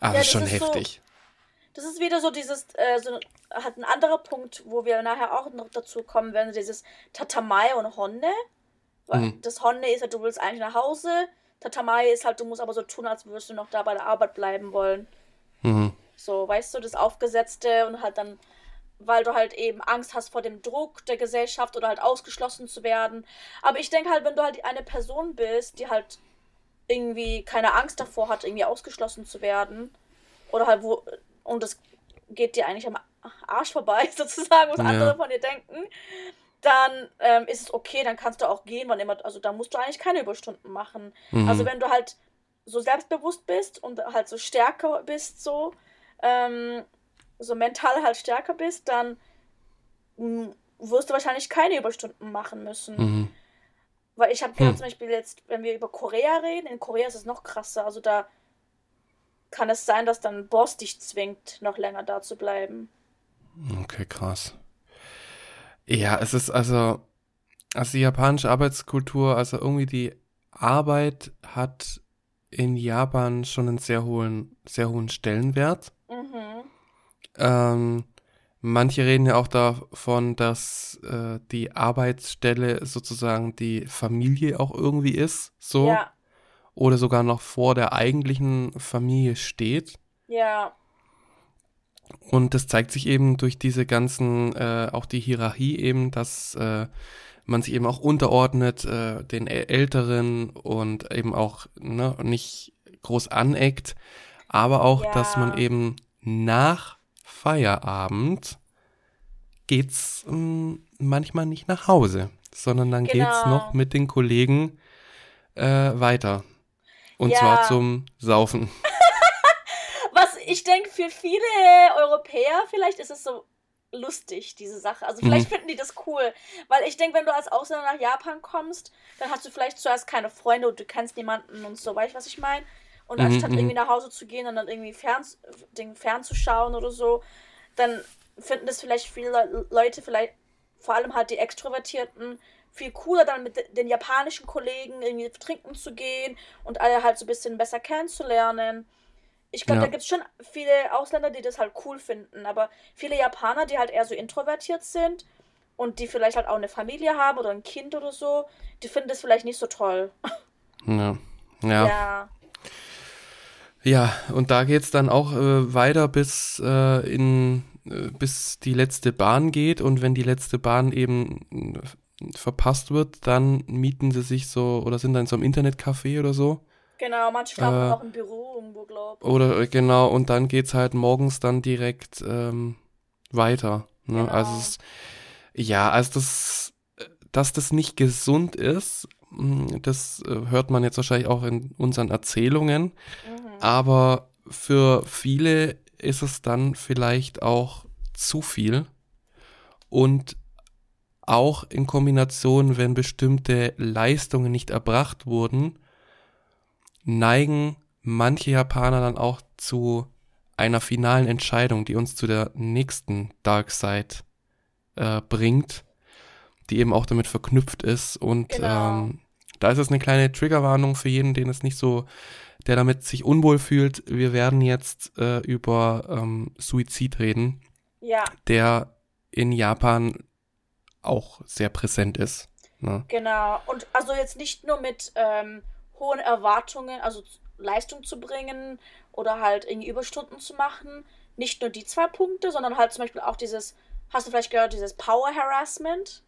Aber Ja, das ist schon ist so- heftig. das ist wieder so dieses, äh, so hat ein anderer Punkt, wo wir nachher auch noch dazu kommen werden, dieses Tatamai und Honne. Weil Mhm. Das Honne ist halt, du willst eigentlich nach Hause. Tatamai ist halt, du musst aber so tun, als würdest du noch da bei der Arbeit bleiben wollen. Mhm. So, weißt du, das Aufgesetzte und halt dann, weil du halt eben Angst hast vor dem Druck der Gesellschaft oder halt ausgeschlossen zu werden. Aber ich denke halt, wenn du halt eine Person bist, die halt irgendwie keine Angst davor hat, irgendwie ausgeschlossen zu werden, oder halt wo, und das geht dir eigentlich am Arsch vorbei, sozusagen, was ja. andere von dir denken, dann ähm, ist es okay, dann kannst du auch gehen, wann immer, also da musst du eigentlich keine Überstunden machen. Mhm. Also wenn du halt so selbstbewusst bist und halt so stärker bist, so, ähm, so mental halt stärker bist, dann mh, hm, wirst du wahrscheinlich keine Überstunden machen müssen. Mhm. Weil ich habe hm. zum Beispiel jetzt, wenn wir über Korea reden, in Korea ist es noch krasser. Also da kann es sein, dass dann Boss dich zwingt, noch länger da zu bleiben. Okay, krass. Ja, es ist also, also die japanische Arbeitskultur, also irgendwie die Arbeit hat in Japan schon einen sehr hohen, sehr hohen Stellenwert. Mhm. Ähm, manche reden ja auch davon, dass äh, die Arbeitsstelle sozusagen die Familie auch irgendwie ist, so. Ja. Oder sogar noch vor der eigentlichen Familie steht. Ja. Und das zeigt sich eben durch diese ganzen, äh, auch die Hierarchie eben, dass äh, man sich eben auch unterordnet äh, den Älteren und eben auch ne, nicht groß aneckt, aber auch, ja. dass man eben nach Feierabend geht's mh, hm, manchmal nicht nach Hause, sondern dann genau. geht's noch mit den Kollegen äh, weiter. Und ja. zwar zum Saufen ich denke, für viele Europäer vielleicht ist es so lustig, diese Sache. Also vielleicht mhm. finden die das cool. Weil ich denke, wenn du als Ausländer nach Japan kommst, dann hast du vielleicht zuerst keine Freunde und du kennst niemanden und so, weißt du, was ich meine? Und mhm, anstatt mhm. irgendwie nach Hause zu gehen und dann irgendwie fern, Ding, fernzuschauen oder so, dann finden das vielleicht viele Leute, vielleicht vor allem halt die Extrovertierten, viel cooler dann mit den japanischen Kollegen irgendwie trinken zu gehen und alle halt so ein bisschen besser kennenzulernen. Ich glaube, ja. da gibt es schon viele Ausländer, die das halt cool finden, aber viele Japaner, die halt eher so introvertiert sind und die vielleicht halt auch eine Familie haben oder ein Kind oder so, die finden das vielleicht nicht so toll. Ja. Ja. Ja, ja und da geht es dann auch äh, weiter bis äh, in äh, bis die letzte Bahn geht und wenn die letzte Bahn eben äh, verpasst wird, dann mieten sie sich so oder sind dann in so einem Internetcafé oder so Genau, manche schlafen äh, auch im Büro irgendwo, glaube ich. Oder äh, genau, und dann geht es halt morgens dann direkt ähm, weiter. Ne? Genau. Also es, ja, also das, dass das nicht gesund ist, hm, das äh, hört man jetzt wahrscheinlich auch in unseren Erzählungen. Mhm. Aber für viele ist es dann vielleicht auch zu viel. Und auch in Kombination, wenn bestimmte Leistungen nicht erbracht wurden, neigen manche Japaner dann auch zu einer finalen Entscheidung, die uns zu der nächsten Dark Side äh, bringt, die eben auch damit verknüpft ist. Und genau. ähm, da ist es eine kleine Triggerwarnung für jeden, den es nicht so, der damit sich unwohl fühlt. Wir werden jetzt äh, über ähm, Suizid reden, ja. der in Japan auch sehr präsent ist. Ne? Genau. Und also jetzt nicht nur mit ähm, hohen Erwartungen, also Leistung zu bringen oder halt irgendwie Überstunden zu machen. Nicht nur die zwei Punkte, sondern halt zum Beispiel auch dieses, hast du vielleicht gehört, dieses Power Harassment?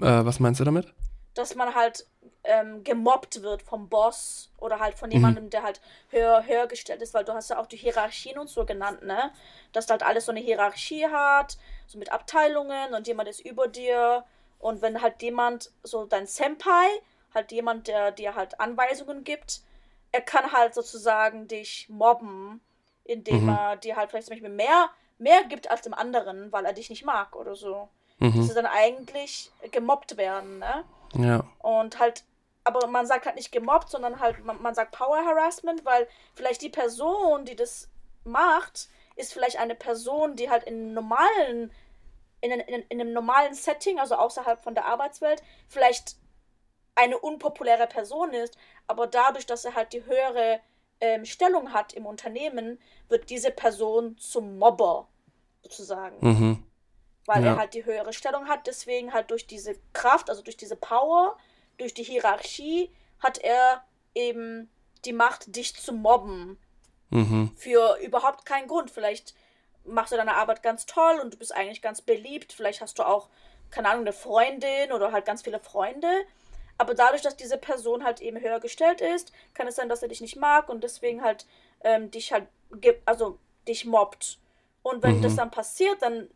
Äh, was meinst du damit? Dass man halt ähm, gemobbt wird vom Boss oder halt von mhm. jemandem, mhm. der halt höher, höher gestellt ist, weil du hast ja auch die Hierarchien und so genannt, ne? Dass halt alles so eine Hierarchie hat, so mit Abteilungen und jemand ist über dir. Und wenn halt jemand, so dein Senpai, halt jemand, der dir halt Anweisungen gibt. Er kann halt sozusagen dich mobben, indem mhm. er dir halt vielleicht zum Beispiel mehr, mehr gibt als dem anderen, weil er dich nicht mag oder so. Mhm. Das ist dann eigentlich gemobbt werden, ne? Ja. Und halt, aber man sagt halt nicht gemobbt, sondern halt, man, man sagt Power Harassment, weil vielleicht die Person, die das macht, ist vielleicht eine Person, die halt in normalen, in, in, in einem normalen Setting, also außerhalb von der Arbeitswelt, vielleicht eine unpopuläre Person ist, aber dadurch, dass er halt die höhere ähm, Stellung hat im Unternehmen, wird diese Person zum Mobber sozusagen. Mhm. Weil ja. er halt die höhere Stellung hat, deswegen halt durch diese Kraft, also durch diese Power, durch die Hierarchie, hat er eben die Macht, dich zu mobben. Mhm. Für überhaupt keinen Grund. Vielleicht machst du deine Arbeit ganz toll und du bist eigentlich ganz beliebt. Vielleicht hast du auch, keine Ahnung, eine Freundin oder halt ganz viele Freunde. Aber dadurch, dass diese Person halt eben höher gestellt ist, kann es sein, dass er dich nicht mag und deswegen halt ähm, dich halt, also dich mobbt. Und wenn mhm. das dann passiert, dann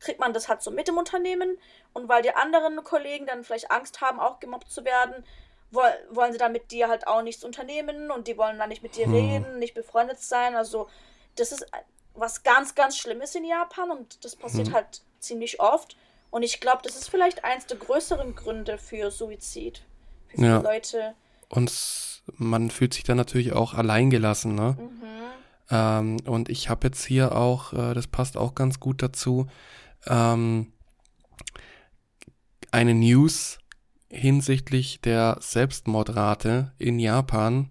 kriegt man das halt so mit im Unternehmen. Und weil die anderen Kollegen dann vielleicht Angst haben, auch gemobbt zu werden, wollen sie dann mit dir halt auch nichts unternehmen und die wollen dann nicht mit dir hm. reden, nicht befreundet sein. Also das ist was ganz, ganz Schlimmes in Japan und das passiert hm. halt ziemlich oft. Und ich glaube, das ist vielleicht eins der größeren Gründe für Suizid. Für viele ja. Leute. Und man fühlt sich dann natürlich auch alleingelassen, ne? Mhm. Ähm, und ich habe jetzt hier auch, äh, das passt auch ganz gut dazu, ähm, eine News hinsichtlich der Selbstmordrate in Japan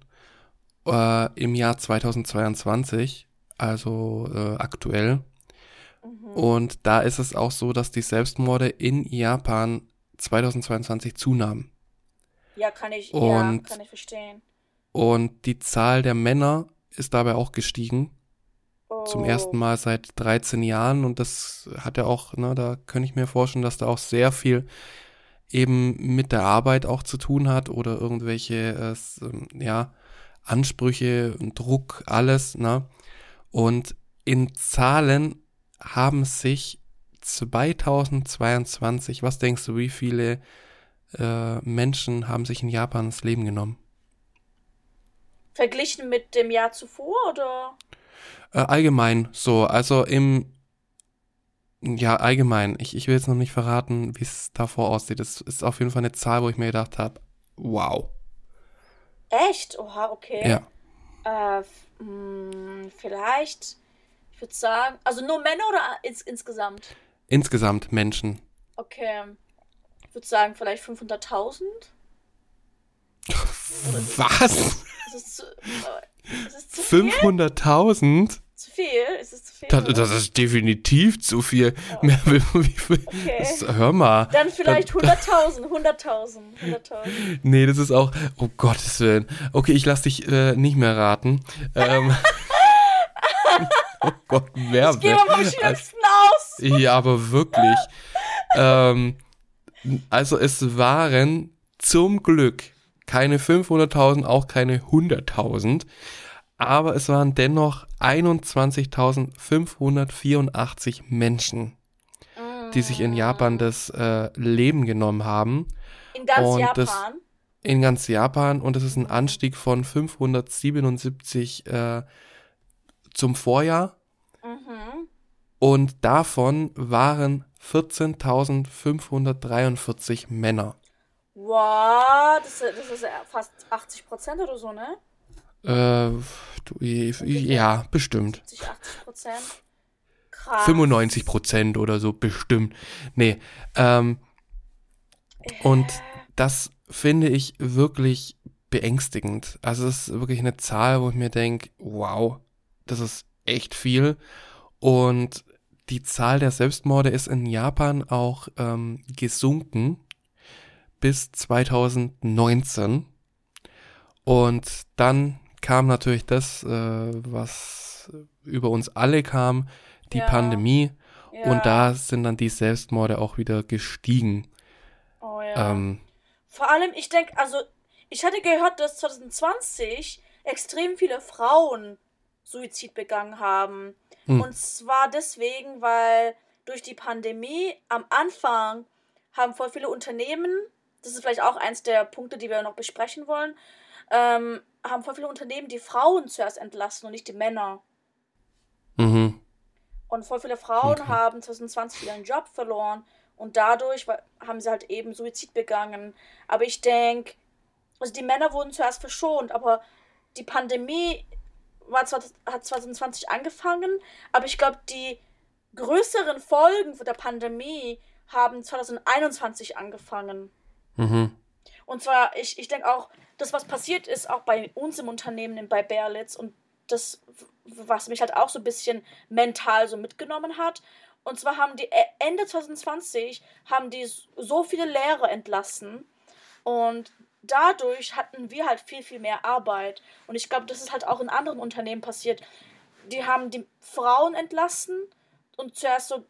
äh, im Jahr 2022, also äh, aktuell. Mhm. Und da ist es auch so, dass die Selbstmorde in Japan 2022 zunahmen. Ja, kann ich, und, ja, kann ich verstehen. Und die Zahl der Männer ist dabei auch gestiegen. Oh. Zum ersten Mal seit 13 Jahren. Und das hat ja auch, ne, da könnte ich mir vorstellen, dass da auch sehr viel eben mit der Arbeit auch zu tun hat oder irgendwelche, äh, ja, Ansprüche, Druck, alles, ne? Und in Zahlen haben sich 2022, was denkst du, wie viele äh, Menschen haben sich in Japan das Leben genommen? Verglichen mit dem Jahr zuvor oder? Äh, allgemein so, also im ja, allgemein. Ich, ich will jetzt noch nicht verraten, wie es davor aussieht. Das ist auf jeden Fall eine Zahl, wo ich mir gedacht habe, wow. Echt? Oha, okay. Ja. Äh, mh, hm, vielleicht, ich würde sagen, also nur Männer oder ins, insgesamt? Insgesamt Menschen. Okay. Ich würde sagen, vielleicht 500.000. Was? Ist zu, 500.000? Zu viel? Ist es zu viel? Das, das ist definitiv zu viel. Oh. Mehr, wie, wie, okay. das, hör mal. Dann vielleicht 100.000, 100.000, 100.000. Nee, das ist auch, oh Gottes Willen. Okay, ich lass dich äh, nicht mehr raten. Ähm, oh Gott, wer Ich gehe mal vom Schlimmsten aus. Ja, aber wirklich. ähm, also es waren zum Glück keine 500.000, auch keine 100.000 aber es waren dennoch 21.584 Menschen, die sich in Japan das äh, Leben genommen haben. In ganz und Japan? Das, in ganz Japan und es ist ein Anstieg von 577 äh, zum Vorjahr. Mhm. Und davon waren 14.543 Männer. Wow, das, das ist fast 80 Prozent oder so, ne? Äh, du, ja, bestimmt. 70, 80 Prozent. Krass. 95 Prozent oder so, bestimmt. Nee. Ähm, äh. Und das finde ich wirklich beängstigend. Also es ist wirklich eine Zahl, wo ich mir denke, wow, das ist echt viel. Und die Zahl der Selbstmorde ist in Japan auch ähm, gesunken bis 2019. Und dann kam natürlich das, äh, was über uns alle kam, die ja. Pandemie. Ja. Und da sind dann die Selbstmorde auch wieder gestiegen. Oh ja. Ähm, Vor allem, ich denke, also, ich hatte gehört, dass 2020 extrem viele Frauen Suizid begangen haben. Hm. Und zwar deswegen, weil durch die Pandemie am Anfang haben voll viele Unternehmen, das ist vielleicht auch eins der Punkte, die wir noch besprechen wollen, ähm, haben voll viele Unternehmen die Frauen zuerst entlassen und nicht die Männer. Mhm. Und voll viele Frauen okay. haben 2020 ihren Job verloren und dadurch haben sie halt eben Suizid begangen. Aber ich denke, also die Männer wurden zuerst verschont, aber die Pandemie war zwar, hat 2020 angefangen, aber ich glaube, die größeren Folgen von der Pandemie haben 2021 angefangen. Mhm. Und zwar, ich, ich denke auch, das, was passiert ist, auch bei uns im Unternehmen, bei Berlitz und das, was mich halt auch so ein bisschen mental so mitgenommen hat. Und zwar haben die e, Ende 2020 haben die so viele Lehrer entlassen und dadurch hatten wir halt viel, viel mehr Arbeit. Und ich glaube, das ist halt auch in anderen Unternehmen passiert. Die haben die Frauen entlassen und zuerst so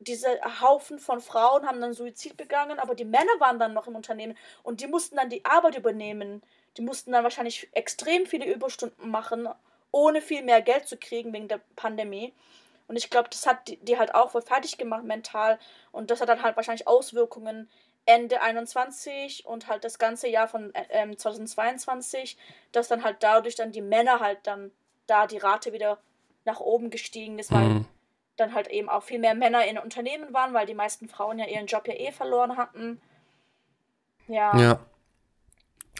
diese Haufen von Frauen haben dann Suizid begangen, aber die Männer waren dann noch im Unternehmen und die mussten dann die Arbeit übernehmen. Die mussten dann wahrscheinlich extrem viele Überstunden machen, ohne viel mehr Geld zu kriegen wegen der Pandemie. Und ich glaube, das hat die, die, halt auch voll fertig gemacht mental. Und das hat dann halt wahrscheinlich Auswirkungen Ende 21 und halt das ganze Jahr von äh, 2022, dass dann halt dadurch dann die Männer halt dann da die Rate wieder nach oben gestiegen ist, weil mhm. dann halt eben auch viel mehr Männer in Unternehmen waren, weil die meisten Frauen ja ihren Job ja eh verloren hatten. Ja. Ja.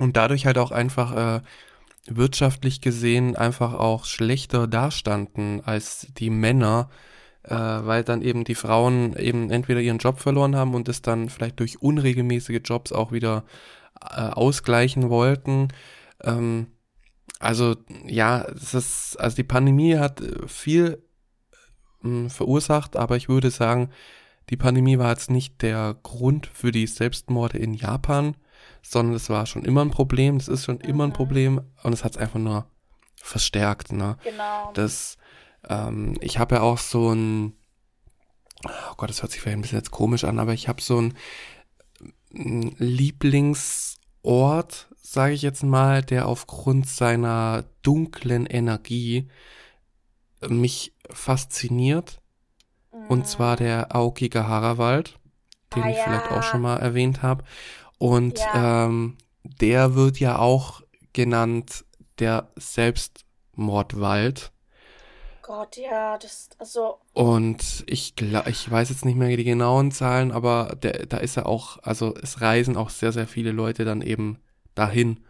Und dadurch halt auch einfach äh, wirtschaftlich gesehen einfach auch schlechter dastanden als die Männer, äh, weil dann eben die Frauen eben entweder ihren Job verloren haben und es dann vielleicht durch unregelmäßige Jobs auch wieder äh, ausgleichen wollten. Ähm, also ja, es ist, also die Pandemie hat viel äh, verursacht, aber ich würde sagen, die Pandemie war jetzt nicht der Grund für die Selbstmorde in Japan, sondern es war schon immer ein Problem, es ist schon mhm. immer ein mhm. Problem und es hat es einfach nur verstärkt. Ne? Genau. Das, ähm, ich habe ja auch so ein, oh Gott, das hört sich vielleicht ein bisschen jetzt komisch an, aber ich habe so ein Lieblingsort, sage ich jetzt mal, der aufgrund seiner dunklen Energie mich fasziniert. Mhm. Und zwar der Aokigahara-Wald, den ah, ich vielleicht auch schon mal erwähnt habe. Und ja. ähm, der wird ja auch genannt der Selbstmordwald. Gott, ja, das, also. Und ich glaube, ich weiß jetzt nicht mehr die genauen Zahlen, aber der, da ist er auch, also es reisen auch sehr, sehr viele Leute dann eben dahin,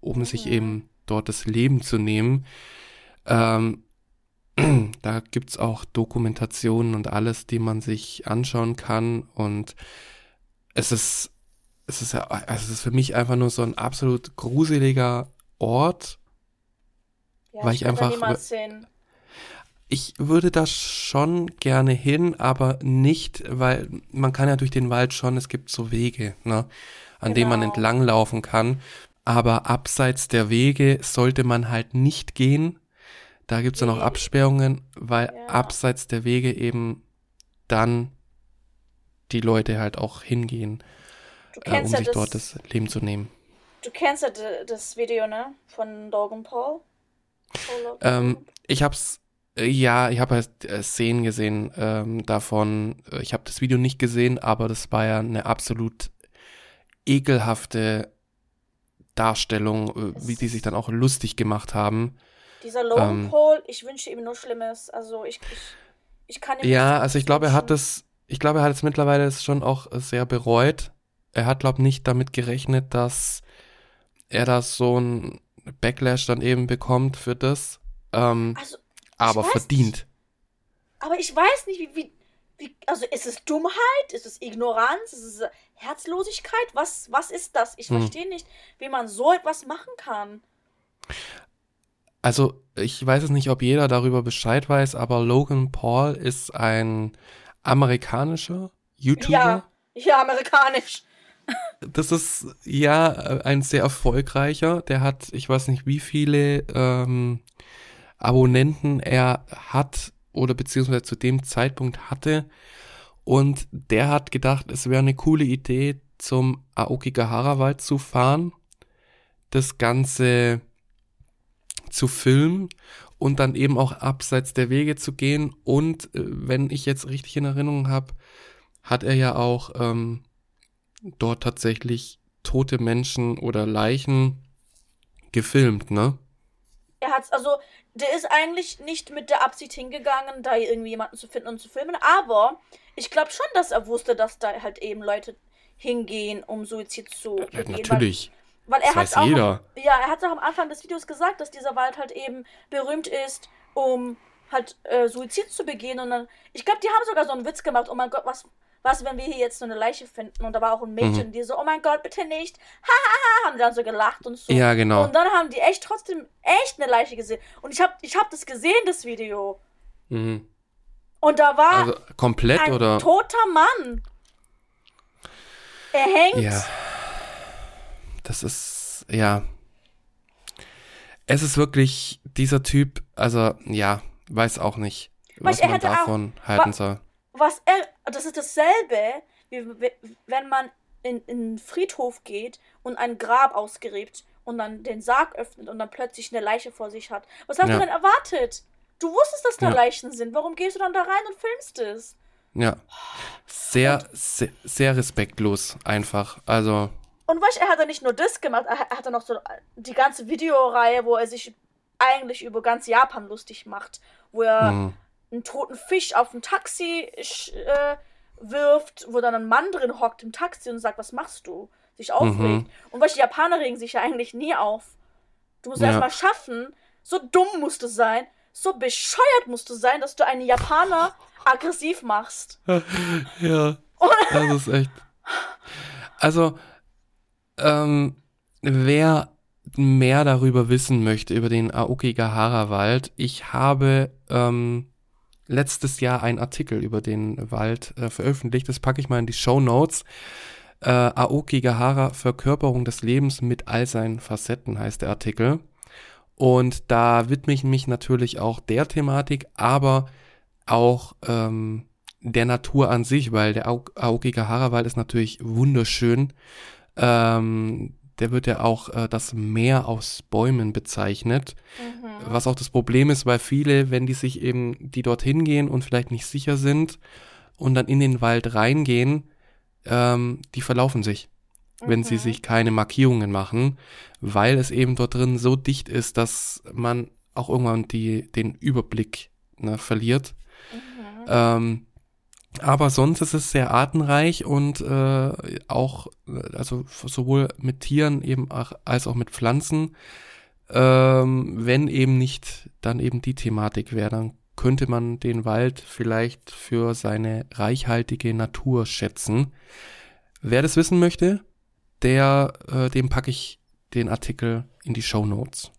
um mhm. sich eben dort das Leben zu nehmen. Ähm, da gibt's auch Dokumentationen und alles, die man sich anschauen kann. Und es ist es ist ja, also es ist für mich einfach nur so ein absolut gruseliger Ort, ja, weil ich, ich einfach. Ich würde da schon gerne hin, aber nicht, weil man kann ja durch den Wald schon, es gibt so Wege, ne, an genau. denen man genau. entlanglaufen kann. Aber abseits der Wege sollte man halt nicht gehen. Da gibt es dann auch Absperrungen, weil ja. abseits der Wege eben dann die Leute halt auch hingehen äh, um ja sich das, dort das Leben zu nehmen. Du kennst ja das Video, ne? Von Logan Paul? Ähm, ich hab's, ja, ich habe halt äh, Szenen gesehen ähm, davon. Ich habe das Video nicht gesehen, aber das war ja eine absolut ekelhafte Darstellung, äh, wie die sich dann auch lustig gemacht haben. Dieser Logan ähm, Paul, ich wünsche ihm nur Schlimmes. Also ich, ich, ich kann ihm Ja, also ich glaube, er hat das, ich glaube, er hat es mittlerweile schon auch sehr bereut er hat, glaube nicht damit gerechnet, dass er da so ein Backlash dann eben bekommt für das. Ähm, also, aber verdient. Nicht. Aber ich weiß nicht, wie, wie, wie, also ist es Dummheit? Ist es Ignoranz? Ist es Herzlosigkeit? Was, was ist das? Ich hm. verstehe nicht, wie man so etwas machen kann. Also, ich weiß es nicht, ob jeder darüber Bescheid weiß, aber Logan Paul ist ein amerikanischer YouTuber. Ja, ja, amerikanisch das ist ja ein sehr erfolgreicher. Der hat, ich weiß nicht, wie viele ähm, Abonnenten er hat oder beziehungsweise zu dem Zeitpunkt hatte. Und der hat gedacht, es wäre eine coole Idee, zum Aokigahara-Wald zu fahren, das Ganze zu filmen und dann eben auch abseits der Wege zu gehen. Und äh, wenn ich jetzt richtig in Erinnerung habe, hat er ja auch ähm, dort tatsächlich tote Menschen oder Leichen gefilmt, ne? Er hat's, also, der ist eigentlich nicht mit der Absicht hingegangen, da irgendwie jemanden zu finden und zu filmen, aber ich glaube schon, dass er wusste, dass da halt eben Leute hingehen, um Suizid zu ja, begehen. Natürlich. Weil, weil er hat auch, jeder. ja, er hat auch am Anfang des Videos gesagt, dass dieser Wald halt eben berühmt ist, um halt äh, Suizid zu begehen und dann, ich glaube, die haben sogar so einen Witz gemacht, oh mein Gott, was, was, wenn wir hier jetzt so eine Leiche finden? Und da war auch ein Mädchen, mhm. die so, oh mein Gott, bitte nicht. Hahaha, haben dann so gelacht und so. Ja, genau. Und dann haben die echt trotzdem echt eine Leiche gesehen. Und ich habe ich hab das gesehen, das Video. Mhm. Und da war also komplett ein oder toter Mann. Er hängt. Ja. das ist, ja. Es ist wirklich dieser Typ, also ja, weiß auch nicht, was er man hätte auch- davon halten soll. Was er, das ist dasselbe, wie wenn man in, in einen Friedhof geht und ein Grab ausgräbt und dann den Sarg öffnet und dann plötzlich eine Leiche vor sich hat. Was hast Ja. du denn erwartet? Du wusstest, dass da Ja. Leichen sind. Warum gehst du dann da rein und filmst es? Ja. Sehr, sehr, sehr respektlos einfach. Also, Und weißt, du, er hat ja nicht nur das gemacht, er hat dann noch so die ganze Videoreihe, wo er sich eigentlich über ganz Japan lustig macht, wo er mhm. Einen toten Fisch auf ein Taxi äh, wirft, wo dann ein Mann drin hockt im Taxi und sagt, was machst du? Sich aufregt. Mhm. Und du, die Japaner regen sich ja eigentlich nie auf. Du musst Ja. erst mal schaffen, so dumm musst du sein, so bescheuert musst du sein, dass du einen Japaner aggressiv machst. ja, das ist echt. Also, ähm, wer mehr darüber wissen möchte, über den Aokigahara-Wald, ich habe ähm, letztes Jahr einen Artikel über den Wald äh, veröffentlicht. Das packe ich mal in die Show Notes. Äh, Aokigahara, Verkörperung des Lebens mit all seinen Facetten, heißt der Artikel. Und da widme ich mich natürlich auch der Thematik, aber auch ähm, der Natur an sich, weil der Ao- Aokigahara-Wald ist natürlich wunderschön. Ähm, der wird ja auch äh, das Meer aus Bäumen bezeichnet. Mhm. Was auch das Problem ist, weil viele, wenn die sich eben, die dorthin gehen und vielleicht nicht sicher sind und dann in den Wald reingehen, ähm, die verlaufen sich, wenn sie Mhm. sich keine Markierungen machen, weil es eben dort drin so dicht ist, dass man auch irgendwann die, den Überblick ne, verliert. Mhm. Ähm, aber sonst ist es sehr artenreich und äh, auch, also sowohl mit Tieren eben auch, als auch mit Pflanzen. Ähm, wenn eben nicht dann eben die Thematik wäre, dann könnte man den Wald vielleicht für seine reichhaltige Natur schätzen. Wer das wissen möchte, der, äh, dem packe ich den Artikel in die Show Notes.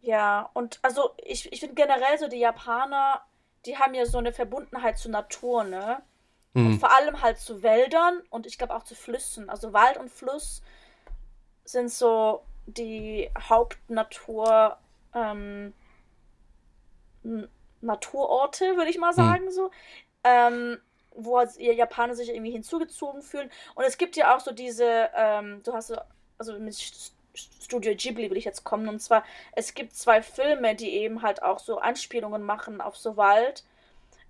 Ja, und also ich, ich finde generell so, die Japaner, die haben ja so eine Verbundenheit zur Natur, ne? Und Mhm. vor allem halt zu Wäldern und ich glaube auch zu Flüssen. Also Wald und Fluss sind so die Hauptnatur, ähm, Naturorte, würde ich mal sagen, so. Ähm, wo halt ihr Japaner sich irgendwie hinzugezogen fühlen. Und es gibt ja auch so diese, ähm, du hast so, also mit Studio Ghibli will ich jetzt kommen. Und zwar, es gibt zwei Filme, die eben halt auch so Anspielungen machen auf so Wald.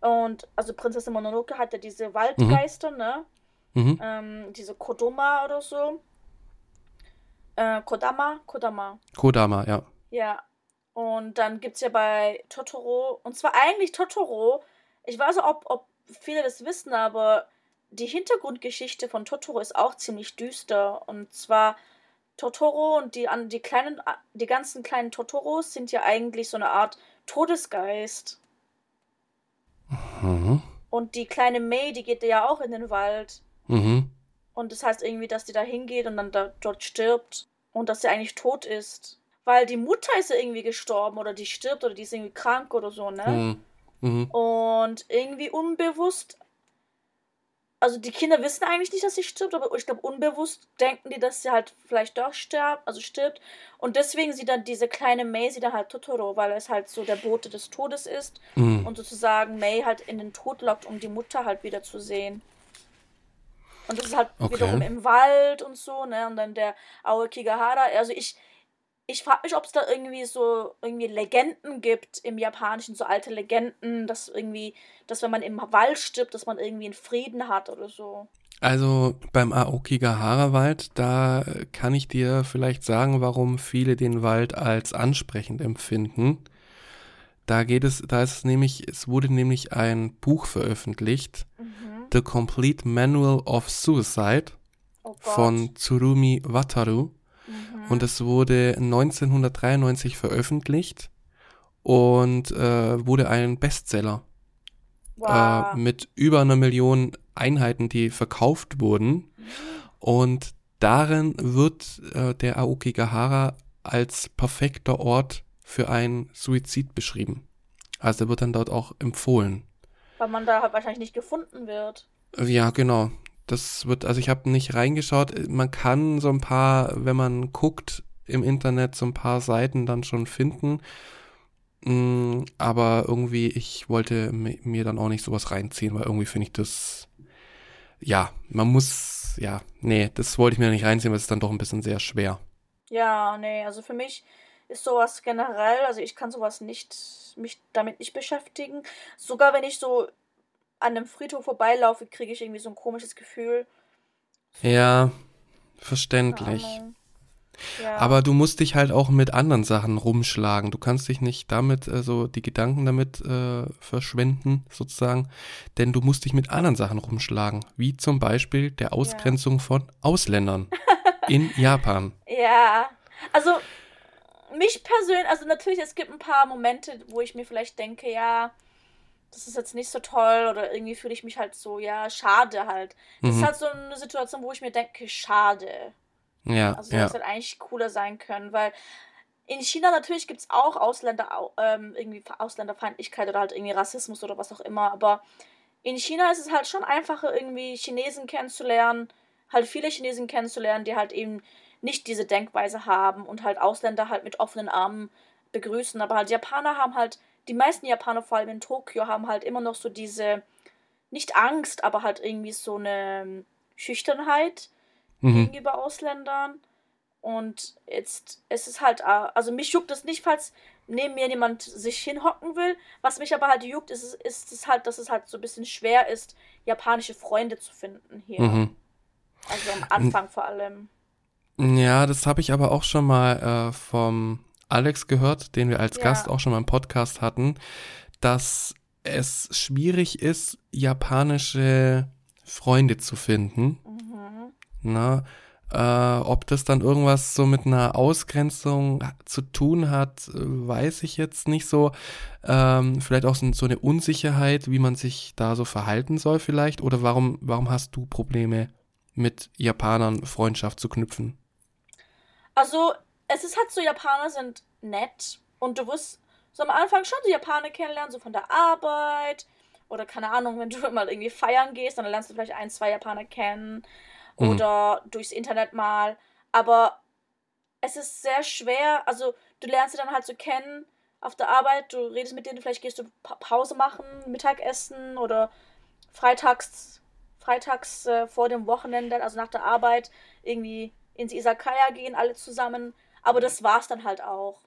Und also Prinzessin Mononoke hat ja diese Waldgeister, ne? Mhm. Ähm, diese Kodoma oder so. Äh, Kodama? Kodama. Kodama, ja. Ja. Und dann gibt es ja bei Totoro, und zwar eigentlich Totoro, ich weiß nicht, ob, ob viele das wissen, aber die Hintergrundgeschichte von Totoro ist auch ziemlich düster. Und zwar Totoro und die, an- die kleinen, die ganzen kleinen Totoros sind ja eigentlich so eine Art Todesgeist. Mhm. Und die kleine May, die geht ja auch in den Wald. Mhm. Und das heißt irgendwie, dass die da hingeht und dann da, dort stirbt. Und dass sie eigentlich tot ist. Weil die Mutter ist ja irgendwie gestorben oder die stirbt oder die ist irgendwie krank oder so, ne? Mhm. Mhm. Und irgendwie unbewusst. Also die Kinder wissen eigentlich nicht, dass sie stirbt, aber ich glaube unbewusst denken die, dass sie halt vielleicht doch stirbt, also stirbt. Und deswegen sieht dann diese kleine May sie dann halt Totoro, weil es halt so der Bote des Todes ist Mhm. und sozusagen May halt in den Tod lockt, um die Mutter halt wieder zu sehen. Und das ist halt Okay. wiederum im Wald und so, ne? Und dann der Aokigahara. Also ich, ich frage mich, ob es da irgendwie so irgendwie Legenden gibt im Japanischen, so alte Legenden, dass irgendwie, dass wenn man im Wald stirbt, dass man irgendwie einen Frieden hat oder so. Also beim Aokigahara-Wald, da kann ich dir vielleicht sagen, warum viele den Wald als ansprechend empfinden. Da geht es, da ist es nämlich, es wurde nämlich ein Buch veröffentlicht, Mhm. The Complete Manual of Suicide Oh von Tsurumi Wataru. Mhm. Und es wurde 1993 veröffentlicht und äh, wurde ein Bestseller wow. äh, mit über einer Million Einheiten, die verkauft wurden. Und darin wird äh, der Aokigahara als perfekter Ort für einen Suizid beschrieben. Also wird dann dort auch empfohlen. Weil man da halt wahrscheinlich nicht gefunden wird. Ja, genau. Das wird, also ich habe nicht reingeschaut. Man kann so ein paar, wenn man guckt im Internet, so ein paar Seiten dann schon finden. Mm, aber irgendwie, ich wollte mir dann auch nicht sowas reinziehen, weil irgendwie finde ich das, ja, man muss, ja, nee, das wollte ich mir nicht reinziehen, weil es ist dann doch ein bisschen sehr schwer. Ja, nee, also für mich ist sowas generell, also ich kann sowas nicht, mich damit nicht beschäftigen. Sogar wenn ich so an einem Friedhof vorbeilaufe, kriege ich irgendwie so ein komisches Gefühl. Ja, verständlich. Ja. Aber du musst dich halt auch mit anderen Sachen rumschlagen. Du kannst dich nicht damit, also die Gedanken damit äh, verschwenden, sozusagen, denn du musst dich mit anderen Sachen rumschlagen, wie zum Beispiel der Ausgrenzung ja. von Ausländern in Japan. Ja, also mich persönlich, also natürlich, es gibt ein paar Momente, wo ich mir vielleicht denke, ja, das ist jetzt nicht so toll oder irgendwie fühle ich mich halt so, ja, schade halt. Das mhm. ist halt so eine Situation, wo ich mir denke, schade. Ja. Also das ja. hätte eigentlich cooler sein können, weil in China natürlich gibt es auch Ausländer, ähm, irgendwie Ausländerfeindlichkeit oder halt irgendwie Rassismus oder was auch immer, aber in China ist es halt schon einfacher, irgendwie Chinesen kennenzulernen, halt viele Chinesen kennenzulernen, die halt eben nicht diese Denkweise haben und halt Ausländer halt mit offenen Armen begrüßen. Aber halt Japaner haben halt, die meisten Japaner, vor allem in Tokio, haben halt immer noch so diese, nicht Angst, aber halt irgendwie so eine Schüchternheit mhm. gegenüber Ausländern. Und jetzt es ist halt, also mich juckt es nicht, falls neben mir jemand sich hinhocken will. Was mich aber halt juckt, ist, ist, ist halt, dass es halt so ein bisschen schwer ist, japanische Freunde zu finden hier. Mhm. Also am Anfang vor allem. Ja, das habe ich aber auch schon mal äh, vom Alex gehört, den wir als ja. Gast auch schon mal im Podcast hatten, dass es schwierig ist, japanische Freunde zu finden. Mhm. Na, äh, ob das dann irgendwas so mit einer Ausgrenzung zu tun hat, weiß ich jetzt nicht so. Ähm, vielleicht auch so, so eine Unsicherheit, wie man sich da so verhalten soll vielleicht. Oder warum, warum hast du Probleme mit Japanern Freundschaft zu knüpfen? Also, es ist halt so, Japaner sind nett und du wirst so am Anfang schon die Japaner kennenlernen, so von der Arbeit oder keine Ahnung, wenn du mal irgendwie feiern gehst, dann lernst du vielleicht ein, zwei Japaner kennen mhm. oder durchs Internet mal. Aber es ist sehr schwer, also du lernst sie dann halt so kennen auf der Arbeit, du redest mit denen, vielleicht gehst du pa Pause machen, Mittagessen oder freitags, freitags äh, vor dem Wochenende, also nach der Arbeit, irgendwie ins Isakaya gehen, alle zusammen. Aber das war's dann halt auch.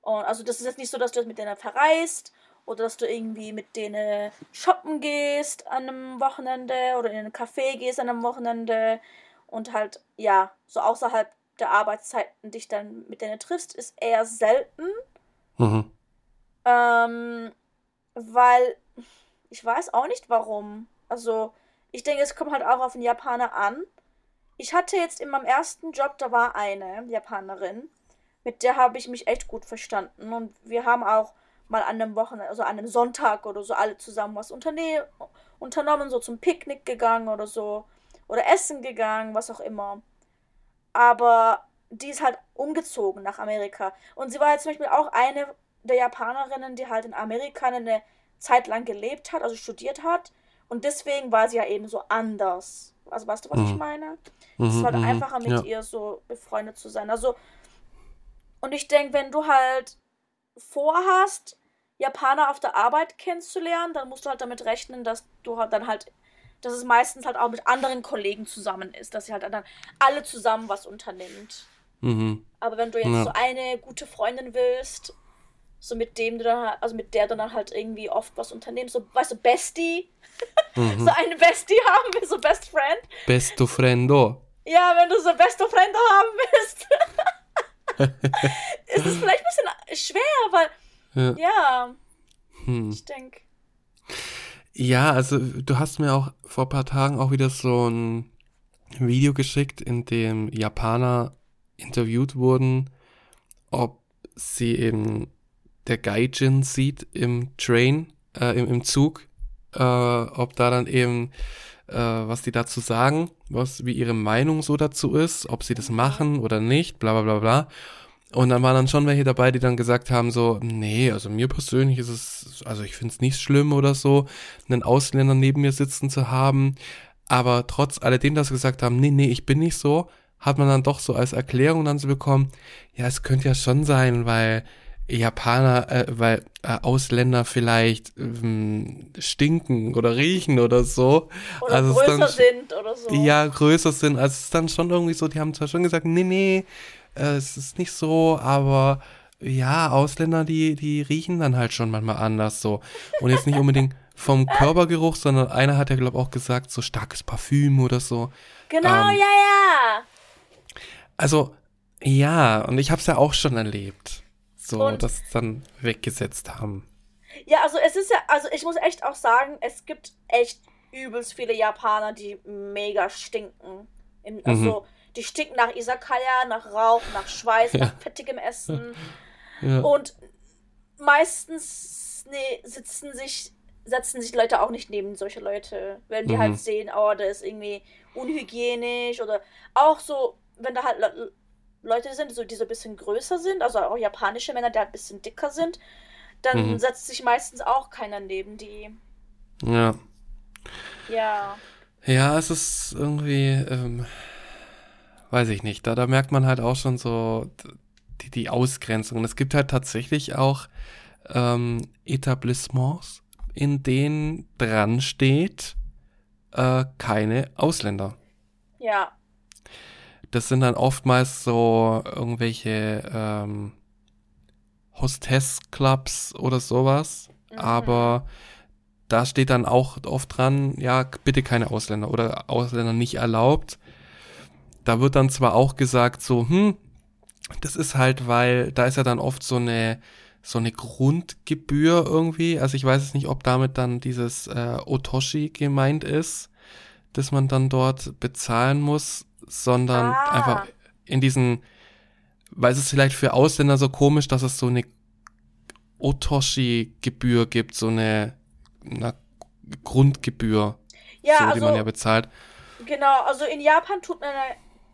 Und also das ist jetzt nicht so, dass du mit denen verreist oder dass du irgendwie mit denen shoppen gehst an einem Wochenende oder in einen Café gehst an einem Wochenende und halt, ja, so außerhalb der Arbeitszeiten dich dann mit denen triffst, ist eher selten. Mhm. Ähm, weil ich weiß auch nicht warum. Also, ich denke, es kommt halt auch auf den Japaner an ich hatte jetzt in meinem ersten Job, da war eine Japanerin, mit der habe ich mich echt gut verstanden. Und wir haben auch mal an einem Wochenende, also an einem Sonntag oder so, alle zusammen was unternommen, so zum Picknick gegangen oder so. Oder essen gegangen, was auch immer. Aber die ist halt umgezogen nach Amerika. Und sie war jetzt zum Beispiel auch eine der Japanerinnen, die halt in Amerika eine Zeit lang gelebt hat, also studiert hat. Und deswegen war sie ja eben so anders. Also weißt du, was mhm. ich meine? Es ist halt mhm, einfacher mit ja. ihr so befreundet zu sein. Also, und ich denke, wenn du halt vorhast, Japaner auf der Arbeit kennenzulernen, dann musst du halt damit rechnen, dass du halt dann halt, dass es meistens halt auch mit anderen Kollegen zusammen ist, dass sie halt dann alle zusammen was unternimmt. Mhm. Aber wenn du jetzt ja. so eine gute Freundin willst, so mit dem du dann, also mit der du dann halt irgendwie oft was unternimmst, so, weißt du, Bestie, mhm. so eine Bestie haben wir, so Best Friend. Besto Friendo. Ja, wenn du so Besto Friendo haben willst, ist es vielleicht ein bisschen schwer, weil, ja, ja hm. ich denke. Ja, also du hast mir auch vor ein paar Tagen auch wieder so ein Video geschickt, in dem Japaner interviewt wurden, ob sie eben der Gaijin sieht im Train, äh, im, im Zug, äh, ob da dann eben, äh, was die dazu sagen, was, wie ihre Meinung so dazu ist, ob sie das machen oder nicht, bla bla bla bla. Und dann waren dann schon welche dabei, die dann gesagt haben, so, nee, also mir persönlich ist es, also ich finde es nicht schlimm oder so, einen Ausländer neben mir sitzen zu haben. Aber trotz alledem, dass sie gesagt haben, nee, nee, ich bin nicht so, hat man dann doch so als Erklärung dann so bekommen, ja, es könnte ja schon sein, weil Japaner, äh, weil äh, Ausländer vielleicht ähm, stinken oder riechen oder so. Oder also größer dann, sind oder so. Ja, größer sind. Also es ist dann schon irgendwie so, die haben zwar schon gesagt, nee, nee, äh, es ist nicht so, aber ja, Ausländer, die, die riechen dann halt schon manchmal anders so. Und jetzt nicht unbedingt vom Körpergeruch, sondern einer hat ja, glaube ich, auch gesagt, so starkes Parfüm oder so. Genau, ähm, ja, ja. Also, ja, und ich habe es ja auch schon erlebt so und, das dann weggesetzt haben. Ja, also es ist ja, also ich muss echt auch sagen, es gibt echt übelst viele Japaner, die mega stinken. Im, also mhm. die stinken nach Isakaya, nach Rauch, nach Schweiß, ja. nach fettigem Essen. Ja. Und meistens nee, sitzen sich, setzen sich Leute auch nicht neben solche Leute, wenn die halt mhm. halt sehen, oh, der ist irgendwie unhygienisch oder auch so, wenn da halt Leute sind, so, die so ein bisschen größer sind, also auch japanische Männer, die halt ein bisschen dicker sind, dann mhm. setzt sich meistens auch keiner neben die. Ja. Ja. Ja, es ist irgendwie, ähm, weiß ich nicht, da, da merkt man halt auch schon so die, die Ausgrenzung. Und es gibt halt tatsächlich auch ähm, Etablissements, in denen dran steht, äh, keine Ausländer. Ja das sind dann oftmals so irgendwelche ähm, Hostess-Clubs oder sowas. Mhm. Aber da steht dann auch oft dran, ja, bitte keine Ausländer oder Ausländer nicht erlaubt. Da wird dann zwar auch gesagt, so, hm, das ist halt, weil da ist ja dann oft so eine so eine Grundgebühr irgendwie. Also ich weiß es nicht, ob damit dann dieses äh, Otoshi gemeint ist, dass man dann dort bezahlen muss sondern ah. einfach in diesen, weil es ist vielleicht für Ausländer so komisch, dass es so eine Otoshi-Gebühr gibt, so eine, eine Grundgebühr, ja, so, also, die man ja bezahlt. Genau, also in Japan tut man,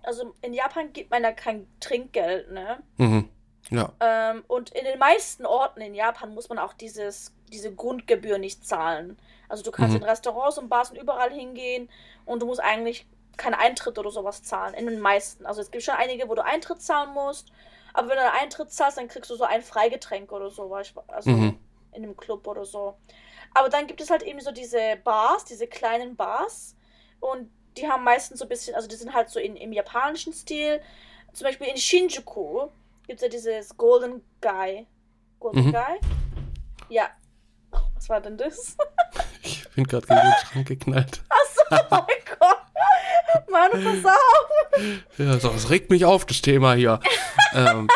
also in Japan gibt man da kein Trinkgeld, ne? Mhm. Ja. Ähm, und in den meisten Orten in Japan muss man auch dieses, diese Grundgebühr nicht zahlen. Also du kannst mhm. in Restaurants und Bars und überall hingehen und du musst eigentlich keinen Eintritt oder sowas zahlen. In den meisten. Also es gibt schon einige, wo du Eintritt zahlen musst. Aber wenn du einen Eintritt zahlst, dann kriegst du so ein Freigetränk oder so. Also mhm. in einem Club oder so. Aber dann gibt es halt eben so diese Bars, diese kleinen Bars. Und die haben meistens so ein bisschen, also die sind halt so in, im japanischen Stil. Zum Beispiel in Shinjuku gibt es ja dieses Golden Guy. Golden mhm. Guy? Ja. Was war denn das? ich bin gerade gegen den Schrank geknallt. Achso, oh mein Gott. Mann, pass auf. Ja, so, es regt mich auf, das Thema hier. ähm.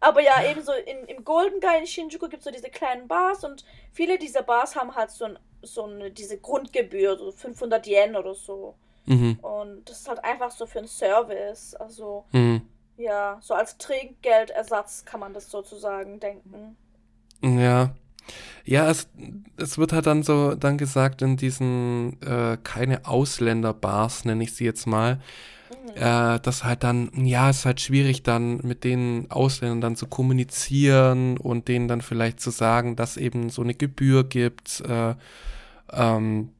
Aber ja, eben so in, im Golden Guy in Shinjuku gibt es so diese kleinen Bars und viele dieser Bars haben halt so, ein, so eine, diese Grundgebühr, so 500 Yen oder so. Mhm. Und das ist halt einfach so für einen Service. Also, mhm. ja, so als Trinkgeldersatz kann man das sozusagen denken. Ja. Ja, es, es wird halt dann so dann gesagt in diesen äh, keine Ausländer-Bars, nenne ich sie jetzt mal, mhm. äh, dass halt dann, ja, es ist halt schwierig dann mit den Ausländern dann zu kommunizieren und denen dann vielleicht zu sagen, dass eben so eine Gebühr gibt. Äh, ähm,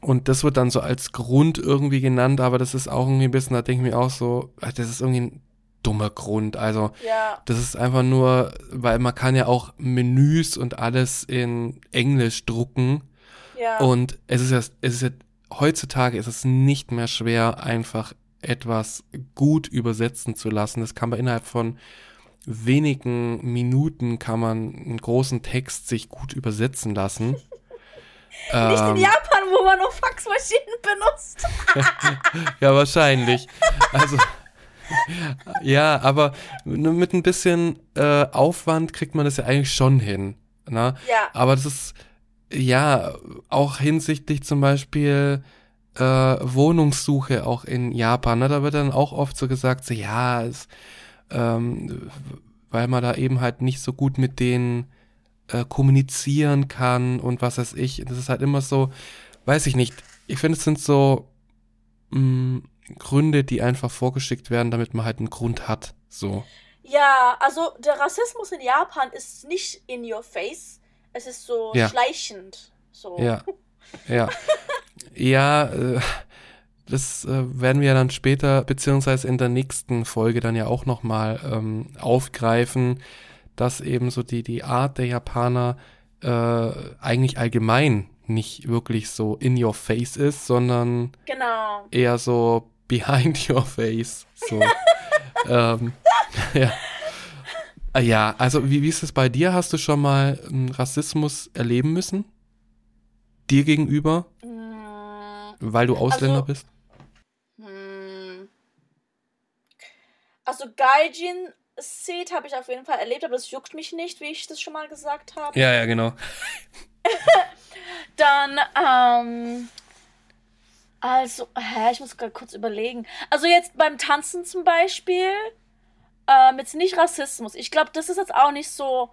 und das wird dann so als Grund irgendwie genannt, aber das ist auch irgendwie ein bisschen, da denke ich mir auch so, das ist irgendwie ein dummer Grund. Also ja. das ist einfach nur, weil man kann ja auch Menüs und alles in Englisch drucken. Ja. Und es ist ja, es ist ja, heutzutage ist es nicht mehr schwer, einfach etwas gut übersetzen zu lassen. Das kann man innerhalb von wenigen Minuten kann man einen großen Text sich gut übersetzen lassen. Nicht ähm, in Japan, wo man nur Faxmaschinen benutzt. ja, wahrscheinlich. Also ja, aber mit ein bisschen äh, Aufwand kriegt man das ja eigentlich schon hin. Ne? Ja. Aber das ist, ja, auch hinsichtlich zum Beispiel äh, Wohnungssuche auch in Japan. Ne? Da wird dann auch oft so gesagt, so, ja, es, ähm, weil man da eben halt nicht so gut mit denen äh, kommunizieren kann und was weiß ich. Das ist halt immer so, weiß ich nicht. Ich finde, es sind so, mh, mm, Gründe, die einfach vorgeschickt werden, damit man halt einen Grund hat. So. Ja, also der Rassismus in Japan ist nicht in your face. Es ist so ja. schleichend. So. Ja. Ja. Ja, äh, das äh, werden wir dann später, beziehungsweise in der nächsten Folge dann ja auch nochmal ähm, aufgreifen, dass eben so die, die Art der Japaner äh, eigentlich allgemein nicht wirklich so in your face ist, sondern Genau. eher so behind your face. So. ähm, ja. Ah, Ja, also wie, wie ist es bei dir? Hast du schon mal ähm, Rassismus erleben müssen? Dir gegenüber, Mm, weil du Ausländer Also- bist? hm. Also Gaijin Seed habe ich auf jeden Fall erlebt, aber das juckt mich nicht, wie ich das schon mal gesagt habe. Ja, ja, genau. Dann, ähm. Also, hä, ich muss gerade kurz überlegen. Also jetzt beim Tanzen zum Beispiel, ähm, jetzt nicht Rassismus. Ich glaube, das ist jetzt auch nicht so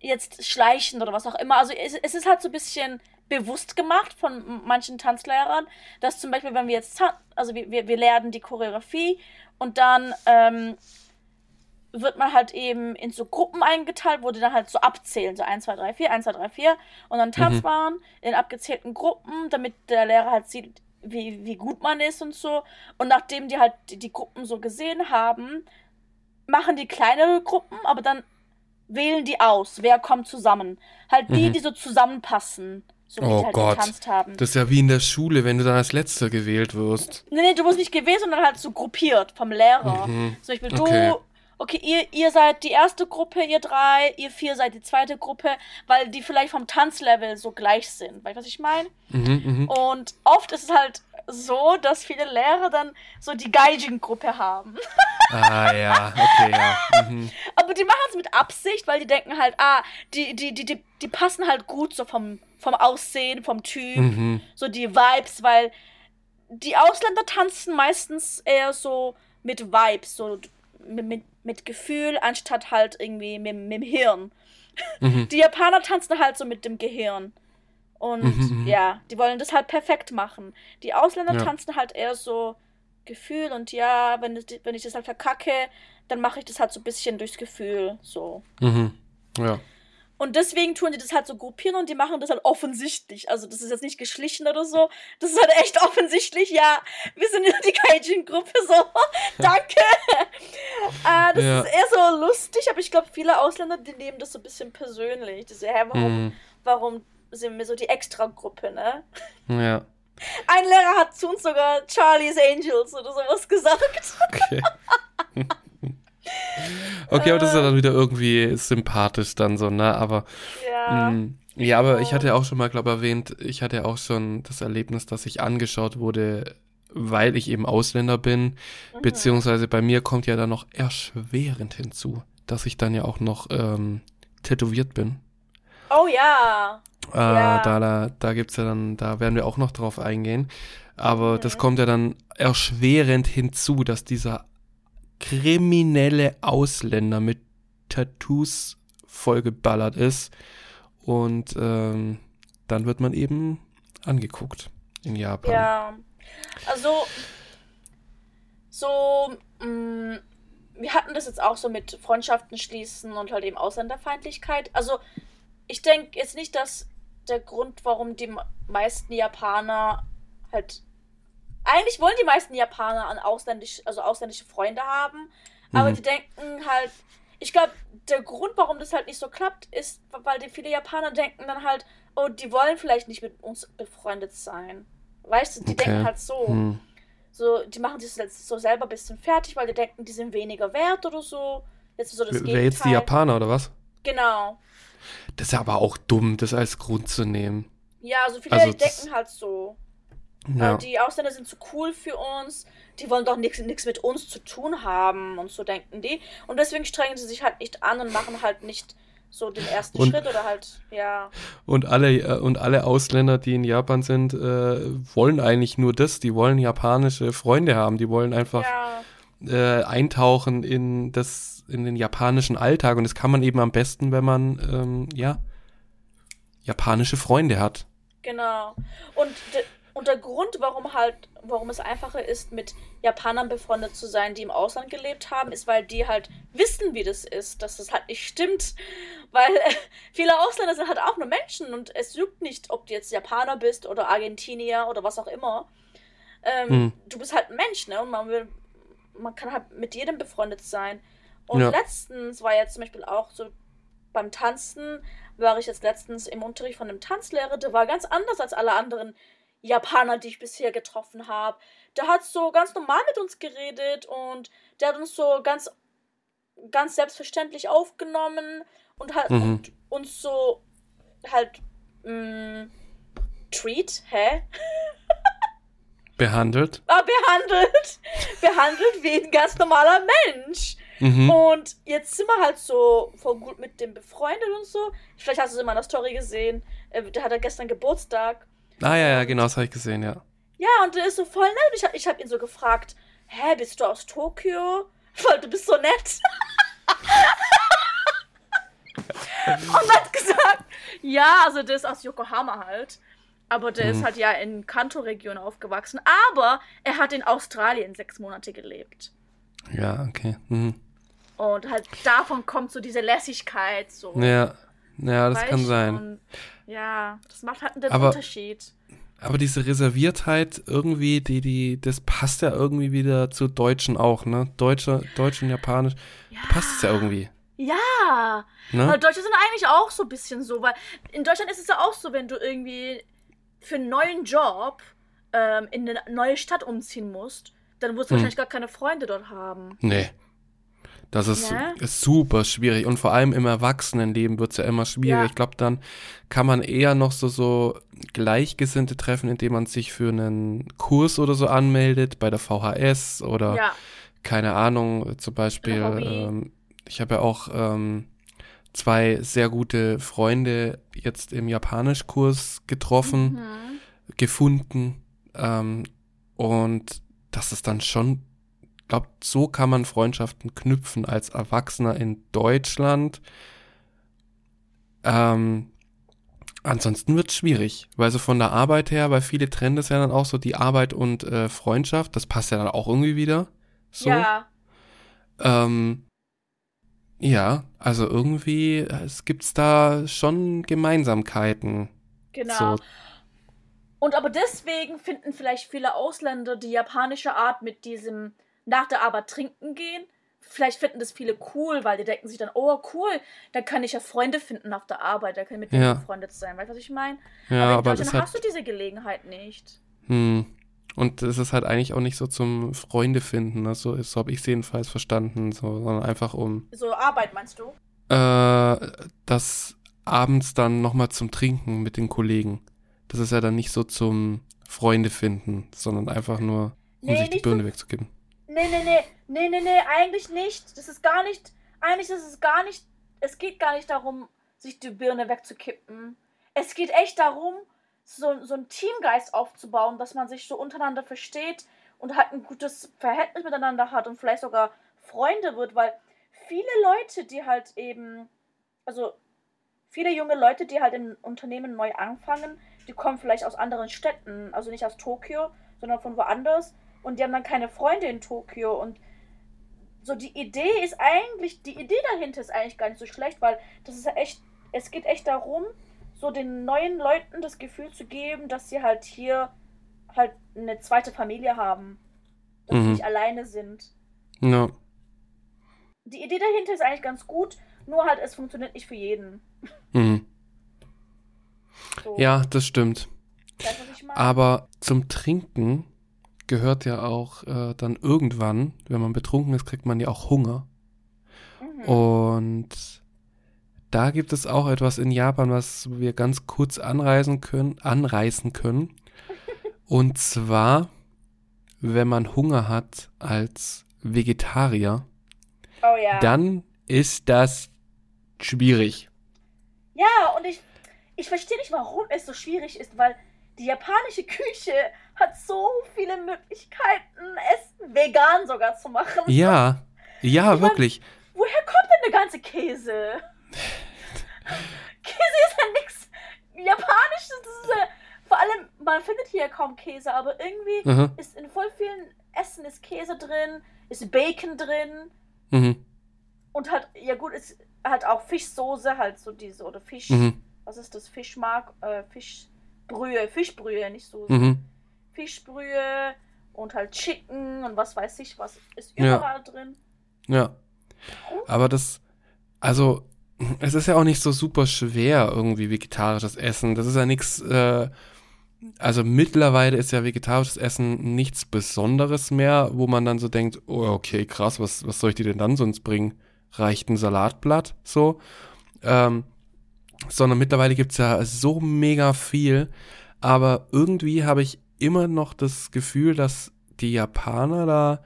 jetzt schleichend oder was auch immer. Also es, es ist halt so ein bisschen bewusst gemacht von manchen Tanzlehrern, dass zum Beispiel, wenn wir jetzt, also wir, wir, wir lernen die Choreografie und dann ähm, wird man halt eben in so Gruppen eingeteilt, wo die dann halt so abzählen, so 1, 2, 3, 4, 1, 2, 3, 4 und dann tanzt Mhm. man in abgezählten Gruppen, damit der Lehrer halt sieht, wie, wie gut man ist und so. Und nachdem die halt die, die Gruppen so gesehen haben, machen die kleinere Gruppen, aber dann wählen die aus, wer kommt zusammen. Halt die, Mhm. die so zusammenpassen, so wie Oh die halt Gott. Das ist ja wie in der Schule, wenn du dann als Letzter gewählt wirst. Nee, nee, du wirst nicht gewählt, sondern halt so gruppiert vom Lehrer. Mhm. Zum Beispiel du, Okay. ihr, ihr seid die erste Gruppe, ihr drei, ihr vier seid die zweite Gruppe, weil die vielleicht vom Tanzlevel so gleich sind. Weißt du, was ich meine? Mhm, mhm. Und oft ist es halt so, dass viele Lehrer dann so die Gaijin-Gruppe haben. Ah ja, okay, ja. Mhm. Aber die machen es mit Absicht, weil die denken halt, ah, die, die, die, die, die passen halt gut so vom, vom Aussehen, vom Typ, Mhm. so die Vibes, weil die Ausländer tanzen meistens eher so mit Vibes, so mit, mit, mit Gefühl, anstatt halt irgendwie mit, mit dem Hirn. Mhm. Die Japaner tanzen halt so mit dem Gehirn. Und Mhm, mhm. ja, die wollen das halt perfekt machen. Die Ausländer Ja. tanzen halt eher so Gefühl und ja, wenn, wenn ich das halt verkacke, dann mache ich das halt so ein bisschen durchs Gefühl. So. Mhm. Ja. Und deswegen tun die das halt so gruppieren und die machen das halt offensichtlich. Also das ist jetzt nicht geschlichen oder so. Das ist halt echt offensichtlich. Ja, wir sind in die Gaijin-Gruppe so. Danke. äh, das Ja. ist eher so lustig, aber ich glaube, viele Ausländer, die nehmen das so ein bisschen persönlich. Die so, hä, warum, Mhm. warum sind wir so die Extra-Gruppe, ne? Ja. Ein Lehrer hat zu uns sogar Charlie's Angels oder sowas gesagt. Okay. okay, aber das ist ja dann wieder irgendwie sympathisch dann so, ne? Aber Ja. Mm, Ja, aber ich hatte ja auch schon mal, glaube erwähnt, ich hatte ja auch schon das Erlebnis, dass ich angeschaut wurde, weil ich eben Ausländer bin, Mhm. beziehungsweise bei mir kommt ja dann noch erschwerend hinzu, dass ich dann ja auch noch ähm, tätowiert bin. Oh ja. Äh, Ja. Da, da, da gibt's ja dann, da werden wir auch noch drauf eingehen. Aber das Mhm. kommt ja dann erschwerend hinzu, dass dieser kriminelle Ausländer mit Tattoos vollgeballert ist. Und ähm, dann wird man eben angeguckt in Japan. Ja. Also, so, mh, wir hatten das jetzt auch so mit Freundschaften schließen und halt eben Ausländerfeindlichkeit. Also, ich denke jetzt nicht, dass der Grund, warum die me- meisten Japaner halt. Eigentlich wollen die meisten Japaner an ausländisch, also ausländische Freunde haben, aber Mhm. die denken halt. Ich glaube, der Grund, warum das halt nicht so klappt, ist, weil die viele Japaner denken dann halt, oh, die wollen vielleicht nicht mit uns befreundet sein. Weißt du, die Okay. denken halt so. Hm. So, die machen sich jetzt so selber ein bisschen fertig, weil die denken, die sind weniger wert oder so. Jetzt ist so das Wer jetzt die Gegenteil. Japaner oder was? Genau. Das ist ja aber auch dumm, das als Grund zu nehmen. Ja, also viele Also denken halt so. Ja. Äh, die Ausländer sind zu cool für uns, die wollen doch nichts mit uns zu tun haben und so denken die. Und deswegen strengen sie sich halt nicht an und machen halt nicht so den ersten Und- Schritt oder halt, ja. Und alle, äh, und alle Ausländer, die in Japan sind, äh, wollen eigentlich nur das. Die wollen japanische Freunde haben. Die wollen einfach Ja, äh, eintauchen in das, in den japanischen Alltag. Und das kann man eben am besten, wenn man, ähm, ja, japanische Freunde hat. genau. Und, Und der Grund, warum halt, warum es einfacher ist, mit Japanern befreundet zu sein, die im Ausland gelebt haben, ist, weil die halt wissen, wie das ist, dass das halt nicht stimmt. Weil äh, viele Ausländer sind halt auch nur Menschen und es juckt nicht, ob du jetzt Japaner bist oder Argentinier oder was auch immer. Ähm, hm. Du bist halt ein Mensch, ne? Und man will, man kann halt mit jedem befreundet sein. Und ja. letztens war jetzt zum Beispiel auch so beim Tanzen, war ich jetzt letztens im Unterricht von einem Tanzlehrer, der war ganz anders als alle anderen Japaner, die ich bisher getroffen habe. Der hat so ganz normal mit uns geredet und der hat uns so ganz, ganz selbstverständlich aufgenommen und hat mhm. und uns so halt mh, mm, treat, hä? Behandelt? Ah, behandelt. behandelt wie ein ganz normaler Mensch. Mhm. Und jetzt sind wir halt so voll gut mit dem befreundet und so. Vielleicht hast du es in meiner Story gesehen. Äh, der hat ja gestern Geburtstag. Ah, ja, ja, genau, das habe ich gesehen, ja. Ja, und der ist so voll nett. Ich habe ich hab ihn so gefragt: Hä, bist du aus Tokio? Weil du bist so nett. und er hat gesagt: Ja, also der ist aus Yokohama halt. Aber der mhm. ist halt ja in Kanto-Region aufgewachsen. Aber er hat in Australien sechs Monate gelebt. Ja, okay. Mhm. Und halt davon kommt so diese Lässigkeit. So. Ja, ja das kann sein. Und, ja, das macht halt einen aber, Unterschied. Aber diese Reserviertheit irgendwie, die, die, das passt ja irgendwie wieder zu Deutschen auch, ne? Deutsche, Deutsch und Japanisch ja. passt es ja irgendwie. Ja, ne? weil Deutsche sind eigentlich auch so ein bisschen so, weil in Deutschland ist es ja auch so, wenn du irgendwie für einen neuen Job ähm, in eine neue Stadt umziehen musst, dann wirst du hm. wahrscheinlich gar keine Freunde dort haben. Nee. Das ist, ja? ist super schwierig. Und vor allem im Erwachsenenleben wird es ja immer schwieriger. Ja. Ich glaube, dann kann man eher noch so, so Gleichgesinnte treffen, indem man sich für einen Kurs oder so anmeldet, bei der VHS oder ja. keine Ahnung, zum Beispiel. Ähm, ich habe ja auch ähm, zwei sehr gute Freunde jetzt im Japanischkurs getroffen, mhm. gefunden. Ähm, und das ist dann schon glaube, so kann man Freundschaften knüpfen als Erwachsener in Deutschland. Ähm, ansonsten wird es schwierig, weil so von der Arbeit her, weil viele trennen das ja dann auch so die Arbeit und äh, Freundschaft, das passt ja dann auch irgendwie wieder. So. Ja. Ähm, ja, also irgendwie es gibt's da schon Gemeinsamkeiten. Genau. So. Und aber deswegen finden vielleicht viele Ausländer die japanische Art mit diesem nach der Arbeit trinken gehen. Vielleicht finden das viele cool, weil die denken sich dann, oh cool, dann kann ich ja Freunde finden auf der Arbeit, da kann ich mit denen ja. befreundet sein. Weißt du, was ich meine? Ja, aber Deutschland hast du diese Gelegenheit nicht. Hm. Und es ist halt eigentlich auch nicht so zum Freunde finden, ne? so, so habe ich es jedenfalls verstanden, so, sondern einfach um. So Arbeit meinst du? Äh, das abends dann nochmal zum Trinken mit den Kollegen. Das ist ja dann nicht so zum Freunde finden, sondern einfach nur, um nee, sich die Birne wegzugeben. Nee, nee, nee, nee, nee, nee, eigentlich nicht. Das ist gar nicht, eigentlich ist es gar nicht, es geht gar nicht darum, sich die Birne wegzukippen. Es geht echt darum, so, so einen Teamgeist aufzubauen, dass man sich so untereinander versteht und halt ein gutes Verhältnis miteinander hat und vielleicht sogar Freunde wird, weil viele Leute, die halt eben, also viele junge Leute, die halt im Unternehmen neu anfangen, die kommen vielleicht aus anderen Städten, also nicht aus Tokio, sondern von woanders und die haben dann keine Freunde in Tokio und so die Idee ist eigentlich, die Idee dahinter ist eigentlich gar nicht so schlecht, weil das ist ja echt, es geht echt darum, so den neuen Leuten das Gefühl zu geben, dass sie halt hier halt eine zweite Familie haben. Dass mhm. sie nicht alleine sind. Ja. Die Idee dahinter ist eigentlich ganz gut, nur halt es funktioniert nicht für jeden. Mhm. So. Ja, das stimmt. Weißt, Aber zum Trinken gehört ja auch äh, dann irgendwann, wenn man betrunken ist, kriegt man ja auch Hunger. Mhm. Und da gibt es auch etwas in Japan, was wir ganz kurz anreisen können, anreißen können. Und zwar, wenn man Hunger hat als Vegetarier, oh ja. dann ist das schwierig. Ja, und ich, ich verstehe nicht, warum es so schwierig ist, weil die japanische Küche hat so viele Möglichkeiten, es vegan sogar zu machen. Ja, ja, ich wirklich. Mein, woher kommt denn der ganze Käse? Käse ist ja nichts Japanisches, ja Vor allem, man findet hier kaum Käse, aber irgendwie Aha. ist in voll vielen Essen ist Käse drin, ist Bacon drin Mhm. und halt, ja gut, ist halt auch Fischsoße, halt so diese, oder Fisch, Mhm. was ist das, Fischmark, äh, Fischbrühe, Fischbrühe, nicht Soße. Mhm. Fischbrühe und halt Chicken und was weiß ich, was ist Ja. überall drin. Ja. Aber das, also, es ist ja auch nicht so super schwer, irgendwie vegetarisches Essen. Das ist ja nichts, äh, also mittlerweile ist ja vegetarisches Essen nichts Besonderes mehr, wo man dann so denkt, oh, okay, krass, was, was soll ich dir denn dann sonst bringen? Reicht ein Salatblatt so? Ähm, sondern mittlerweile gibt's ja so mega viel, aber irgendwie habe ich immer noch das Gefühl, dass die Japaner da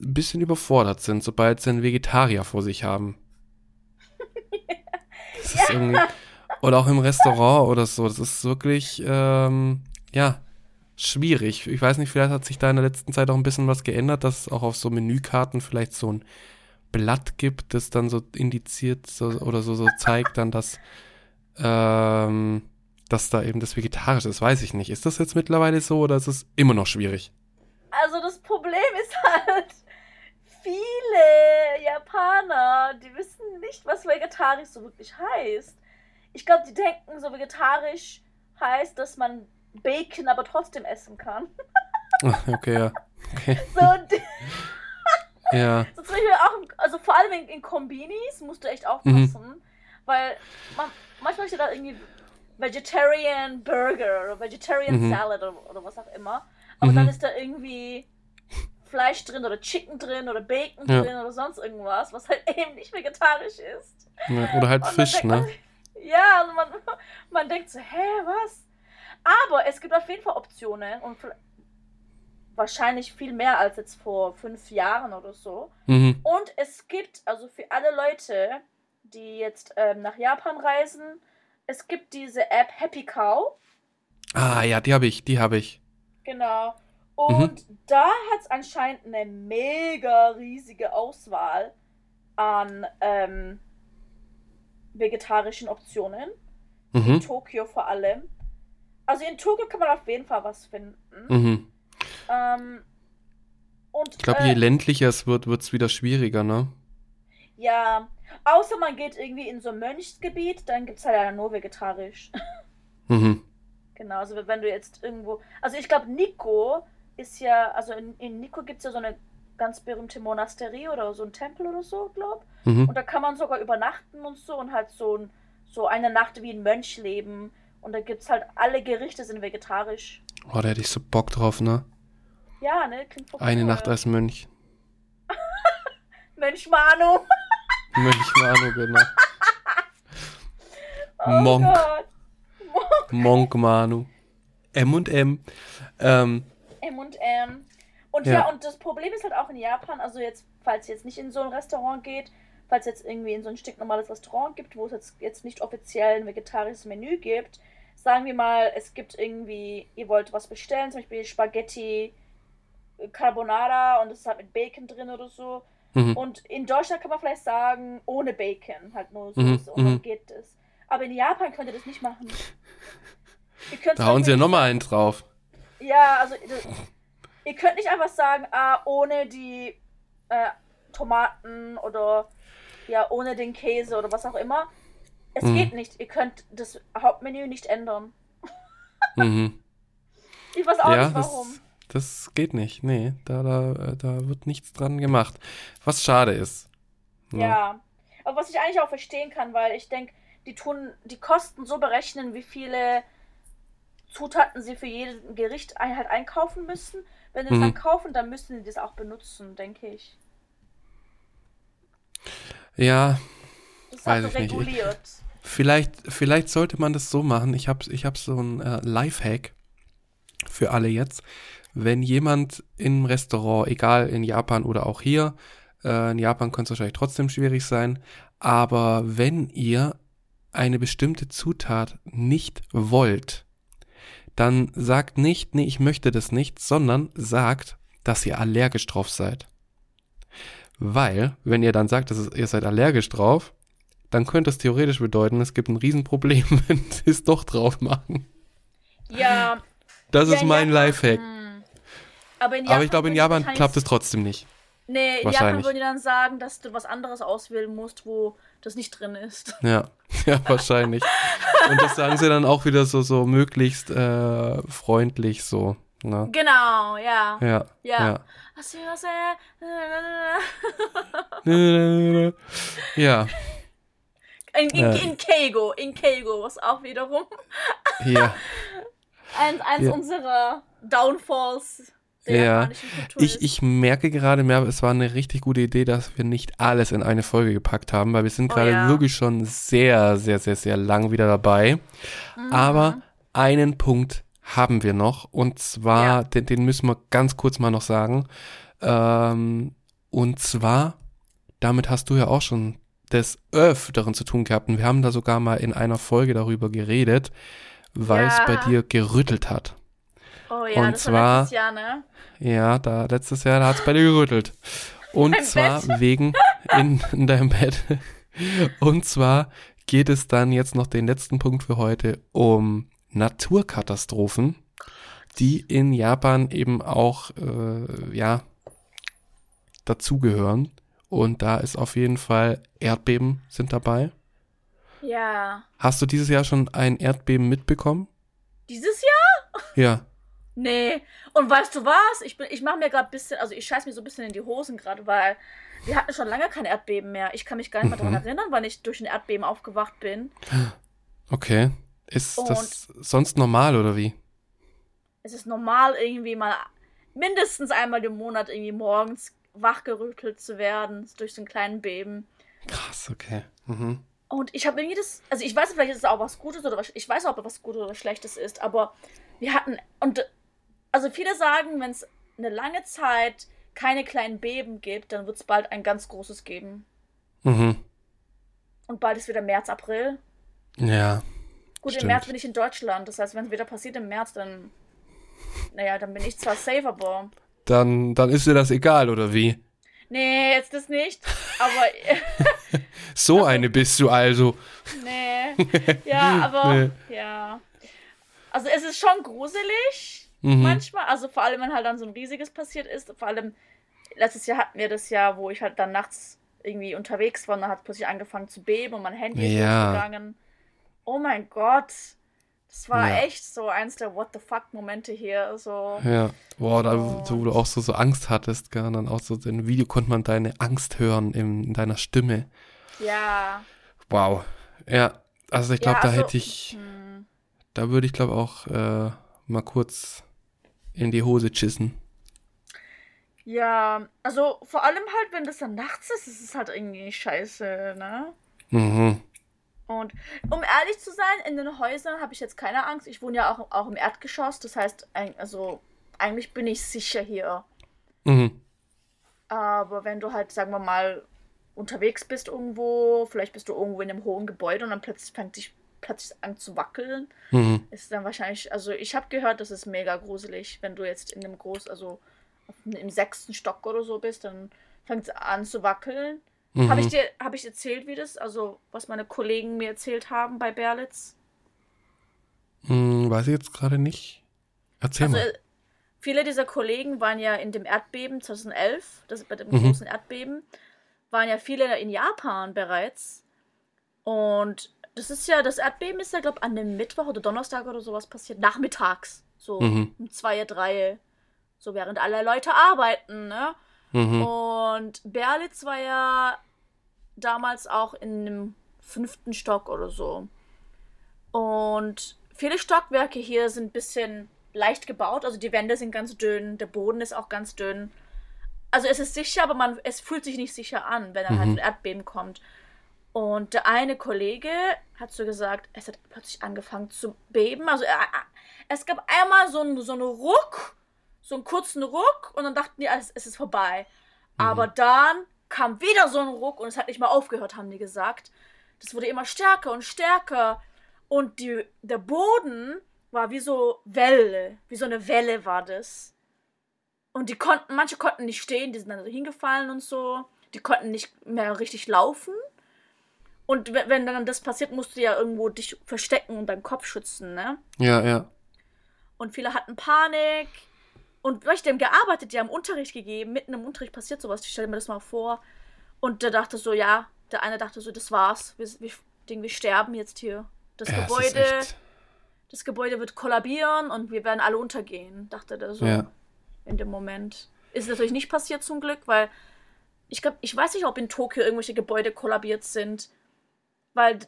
ein bisschen überfordert sind, sobald sie einen Vegetarier vor sich haben. Das ist irgendwie, oder auch im Restaurant oder so. Das ist wirklich, ähm, ja, schwierig. Ich weiß nicht, vielleicht hat sich da in der letzten Zeit auch ein bisschen was geändert, dass es auch auf so Menükarten vielleicht so ein Blatt gibt, das dann so indiziert so, oder so, so zeigt dann, dass, ähm, dass da eben das Vegetarische ist. Weiß ich nicht. Ist das jetzt mittlerweile so oder ist es immer noch schwierig? Also das Problem ist halt, viele Japaner, die wissen nicht, was vegetarisch so wirklich heißt. Ich glaube, die denken, so vegetarisch heißt, dass man Bacon aber trotzdem essen kann. Ah, Okay, ja. Okay. So, Ja. so zum Beispiel auch, also vor allem in, in Kombinis musst du echt aufpassen, weil man, manchmal steht da irgendwie Vegetarian Burger oder Vegetarian Mhm. Salad oder, oder was auch immer. Aber Mhm. dann ist da irgendwie Fleisch drin oder Chicken drin oder Bacon Ja. drin oder sonst irgendwas, was halt eben nicht vegetarisch ist. ja. Oder halt Fisch, denkt ne? Ja, also man, man denkt so, hä, was? Aber es gibt auf jeden Fall Optionen und wahrscheinlich viel mehr als jetzt vor fünf Jahren oder so. Mhm. Und es gibt, also für alle Leute, die jetzt ähm, nach Japan reisen, es gibt diese App Happy Cow. Ah, ja, die habe ich, die habe ich. Genau. Und da hat es anscheinend eine mega riesige Auswahl an ähm, vegetarischen Optionen. In Mhm. Tokio vor allem. Also in Tokio kann man auf jeden Fall was finden. Mhm. Ähm, und Ich glaube, äh, je ländlicher es wird, wird es wieder schwieriger, ne? ja, außer man geht irgendwie in so ein Mönchsgebiet, dann gibt es halt ja nur vegetarisch. Mhm. Genau, also wenn du jetzt irgendwo. Also ich glaube, Nikko ist ja, also in, in Nikko gibt es ja so eine ganz berühmte Monasterie oder so ein Tempel oder so, glaub. Mhm. Und da kann man sogar übernachten und so und halt so, ein, so eine Nacht wie ein Mönch leben. Und da gibt es halt alle Gerichte sind vegetarisch. Oh, da hätte ich so Bock drauf, ne? Ja, ne? Klingt voll Eine cool. Nacht als Mönch. Mönch Manu. Mönch Manu, genau. Oh Monk. Monk Manu. M und M. Ähm, M&M. Und Ja. ja. und das Problem ist halt auch in Japan, also jetzt, falls ihr jetzt nicht in so ein Restaurant geht, falls es jetzt irgendwie in so ein stinknormales Restaurant gibt, wo es jetzt, jetzt nicht offiziell ein vegetarisches Menü gibt, sagen wir mal, es gibt irgendwie, ihr wollt was bestellen, zum Beispiel Spaghetti Carbonara und es ist halt mit Bacon drin oder so. Mhm. Und in Deutschland kann man vielleicht sagen, ohne Bacon, halt nur Mhm, Soße und dann mhm. geht das. Aber in Japan könnt ihr das nicht machen. Da hauen sie ja nochmal einen drauf. ja, also das, ihr könnt nicht einfach sagen, ah, ohne die äh, Tomaten oder ja, ohne den Käse oder was auch immer. Es Mhm. geht nicht. Ihr könnt das Hauptmenü nicht ändern. Mhm. Ich weiß auch ja, nicht warum. Das, geht nicht. Nee, da, da, äh, da wird nichts dran gemacht. Was schade ist. Ja. Aber was ich eigentlich auch verstehen kann, weil ich denke, die tun die Kosten so berechnen, wie viele Zutaten sie für jedes Gericht ein, halt einkaufen müssen. Wenn sie es Mhm. dann kaufen, dann müssen sie das auch benutzen, denke ich. Ja, Das ist Weiß halt so ich nicht. reguliert. Vielleicht, vielleicht sollte man das so machen. Ich habe ich hab so ein äh, Lifehack für alle jetzt. Wenn jemand im Restaurant, egal in Japan oder auch hier, äh, in Japan könnte es wahrscheinlich trotzdem schwierig sein, aber wenn ihr eine bestimmte Zutat nicht wollt, dann sagt nicht, nee, ich möchte das nicht, sondern sagt, dass ihr allergisch drauf seid. Weil, wenn ihr dann sagt, dass ihr seid allergisch drauf, dann könnte es theoretisch bedeuten, es gibt ein Riesenproblem, wenn sie es doch drauf machen. Ja. Das ja, ist mein Japan, Lifehack. Aber, in Japan Aber ich glaube, in Japan klappt es trotzdem nicht. Nee, in Japan würden die dann sagen, dass du was anderes auswählen musst, wo das nicht drin ist. Ja, ja, wahrscheinlich. Und das sagen sie dann auch wieder so, so möglichst äh, freundlich so. Ne? Genau, ja. Ja. Ja. Ja. Ja. In, in, in Keigo, in Keigo, was auch wiederum Ja. eins, eins Ja. unserer Downfalls der Ja. japanischen Kultur Ich, ist. ich merke gerade mehr, es war eine richtig gute Idee, dass wir nicht alles in eine Folge gepackt haben, weil wir sind Oh gerade ja. wirklich schon sehr, sehr, sehr, sehr lang wieder dabei. Mhm. Aber einen Punkt haben wir noch und zwar, Ja. den, den müssen wir ganz kurz mal noch sagen. Ähm, und zwar, damit hast du ja auch schon des Öfteren zu tun gehabt und wir haben da sogar mal in einer Folge darüber geredet, weil es bei dir gerüttelt hat. Oh ja, und das zwar- war letztes Jahr, ne? Ja, da letztes Jahr, da hat es bei dir gerüttelt. Und Mein zwar wegen in, in deinem Bett. Und zwar geht es dann jetzt noch den letzten Punkt für heute um Naturkatastrophen, die in Japan eben auch äh, ja dazugehören. Und da ist auf jeden Fall Erdbeben sind dabei. Ja. Hast du dieses Jahr schon ein Erdbeben mitbekommen? Dieses Jahr? Ja. Nee. Und weißt du was? Ich, bin- ich mache mir gerade ein bisschen, also ich scheiß mir so ein bisschen in die Hosen gerade, weil wir hatten schon lange kein Erdbeben mehr. Ich kann mich gar nicht mehr Mhm. daran erinnern, wann ich durch ein Erdbeben aufgewacht bin. Okay. Ist Und- das sonst normal oder wie? Es ist normal, irgendwie mal mindestens einmal im Monat irgendwie morgens wachgerüttelt zu werden durch so einen kleinen Beben. Krass, okay. Mhm. Und ich habe irgendwie das, also ich weiß vielleicht ist es auch was Gutes oder was, ich weiß auch, ob was Gutes oder Schlechtes ist, aber wir hatten, und also viele sagen, wenn es eine lange Zeit keine kleinen Beben gibt, dann wird es bald ein ganz großes geben. Mhm. Und bald ist wieder März, April. Ja. Gut, Stimmt. im März bin ich in Deutschland, das heißt, wenn es wieder passiert im März, dann, naja, dann bin ich zwar safe, aber, Dann, dann ist dir das egal, oder wie? nee, jetzt das nicht, aber, So eine bist du also. nee, ja, aber, Nee. ja. Also es ist schon gruselig, Mhm. manchmal. Also vor allem, wenn halt dann so ein riesiges passiert ist. Vor allem, letztes Jahr hatten wir das ja, wo ich halt dann nachts irgendwie unterwegs war und dann hat plötzlich angefangen zu beben und mein Handy ist Ja. losgegangen. Oh mein Gott. Das war Ja. echt so eins der What the fuck Momente hier. So. Ja. Boah, da, wo du auch so, so Angst hattest, gell? Und dann auch so im Video konnte man deine Angst hören in, in deiner Stimme. Ja. Wow. Ja, also ich glaube, Ja, da also- hätte ich, Hm. da würde ich glaube auch äh, mal kurz in die Hose chissen. Ja, also vor allem halt, wenn das dann nachts ist, ist es halt irgendwie scheiße, ne? Mhm. Und um ehrlich zu sein, in den Häusern habe ich jetzt keine Angst. Ich wohne ja auch, auch im Erdgeschoss. Das heißt, also eigentlich bin ich sicher hier. Mhm. Aber wenn du halt, sagen wir mal, unterwegs bist irgendwo, vielleicht bist du irgendwo in einem hohen Gebäude und dann plötzlich fängt dich plötzlich an zu wackeln, Mhm. ist dann wahrscheinlich, also ich habe gehört, das ist mega gruselig, wenn du jetzt in einem groß, also im sechsten Stock oder so bist, dann fängt es an zu wackeln. Mhm. Habe ich dir, habe ich erzählt, wie das, also was meine Kollegen mir erzählt haben bei Berlitz? Hm, weiß ich jetzt gerade nicht. Erzähl Also mal. äh, viele dieser Kollegen waren ja in dem Erdbeben 2011, das bei dem Mhm. großen Erdbeben, waren ja viele in Japan bereits. Und das ist ja, das Erdbeben ist ja, glaube ich, an dem Mittwoch oder Donnerstag oder sowas passiert, nachmittags, so Mhm. um zwei, drei, so während alle Leute arbeiten, ne? Mhm. Und Berlitz war ja damals auch in einem fünften Stock oder so. Und viele Stockwerke hier sind ein bisschen leicht gebaut. Also die Wände sind ganz dünn, der Boden ist auch ganz dünn. Also es ist sicher, aber man, es fühlt sich nicht sicher an, wenn dann halt Mhm. ein Erdbeben kommt. Und der eine Kollege hat so gesagt, es hat plötzlich angefangen zu beben. Also es gab einmal so einen so einen Ruck, so einen kurzen Ruck und dann dachten die, es ist vorbei. Aber dann kam wieder so ein Ruck und es hat nicht mal aufgehört, haben die gesagt. Das wurde immer stärker und stärker. Und die, der Boden war wie so Welle, wie so eine Welle war das. Und die konnten, manche konnten nicht stehen, die sind dann so hingefallen und so. Die konnten nicht mehr richtig laufen. Und wenn, dann das passiert, musst du ja irgendwo dich verstecken und deinen Kopf schützen, ne? Ja, ja. und viele hatten Panik. Und weil ich dem gearbeitet, die haben Unterricht gegeben, mitten im Unterricht passiert sowas, ich stelle mir das mal vor. Und der dachte so, ja, der eine dachte so, das war's, wir, wir, wir sterben jetzt hier. Das ja, Gebäude, das Gebäude wird kollabieren und wir werden alle untergehen, dachte der so ja. in dem Moment. Ist natürlich nicht passiert zum Glück, weil ich glaube, ich weiß nicht, ob in Tokio irgendwelche Gebäude kollabiert sind, weil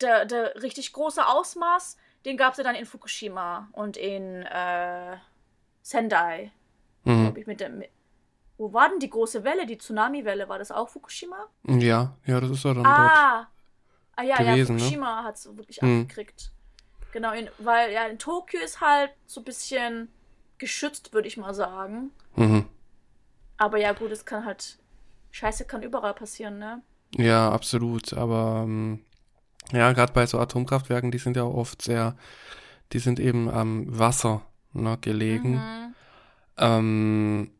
der, der richtig große Ausmaß, den gab es ja dann in Fukushima und in äh, Sendai. Mhm. Ich, mit der, mit, wo war denn die große Welle, die Tsunami-Welle? War das auch Fukushima? Ja, ja, das ist ja dann ah, ah, ja, gewesen, ja, ne? Fukushima ne? hat es wirklich mhm. abgekriegt. Genau, in, weil ja in Tokio ist halt so ein bisschen geschützt, würde ich mal sagen. Mhm. Aber ja, gut, es kann halt. Scheiße kann überall passieren, ne? Ja, absolut. Aber ähm, ja, gerade bei so Atomkraftwerken, die sind ja oft sehr, die sind eben am Wasser ne, gelegen. Mhm. Ähm,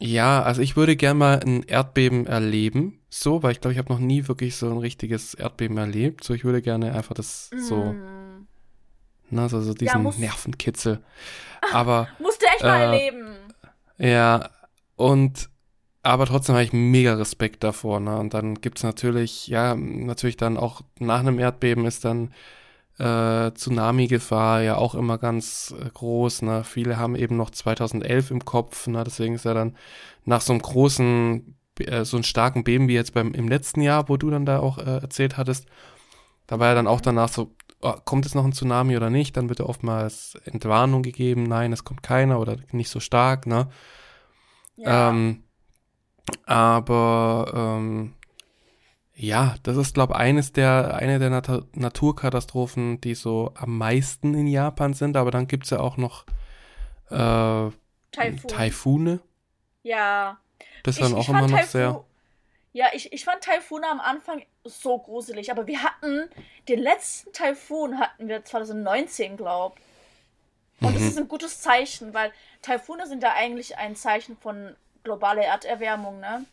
ja, also ich würde gerne mal ein Erdbeben erleben, so, weil ich glaube, ich habe noch nie wirklich so ein richtiges Erdbeben erlebt. So, ich würde gerne einfach das so, mhm. ne, so, so diesen ja, muss, Nervenkitzel. Aber. Musst du echt äh, mal erleben. Ja, und aber trotzdem habe ich mega Respekt davor. Ne? Und dann gibt es natürlich, ja, natürlich dann auch nach einem Erdbeben ist dann äh, Tsunami-Gefahr ja auch immer ganz äh, groß. Ne? Viele haben eben noch 2011 im Kopf. Ne? Deswegen ist ja dann nach so einem großen, äh, so einem starken Beben wie jetzt beim im letzten Jahr, wo du dann da auch äh, erzählt hattest, da war ja dann auch danach so, oh, kommt jetzt noch ein Tsunami oder nicht? Dann wird ja oftmals Entwarnung gegeben, nein, es kommt keiner oder nicht so stark. Ne? Ja. Ähm, aber ähm, ja, das ist, glaube ich, eines der, eine der Nat Naturkatastrophen, die so am meisten in Japan sind. Aber dann gibt es ja auch noch äh, Taifun. Taifune. Ja. Das dann auch immer noch Taifun, sehr. Ja, ich, ich fand Taifune am Anfang so gruselig. Aber wir hatten, den letzten Taifun hatten wir 2019, glaube Und mhm. das ist ein gutes Zeichen, weil Taifune sind ja eigentlich ein Zeichen von globale Erderwärmung, ne?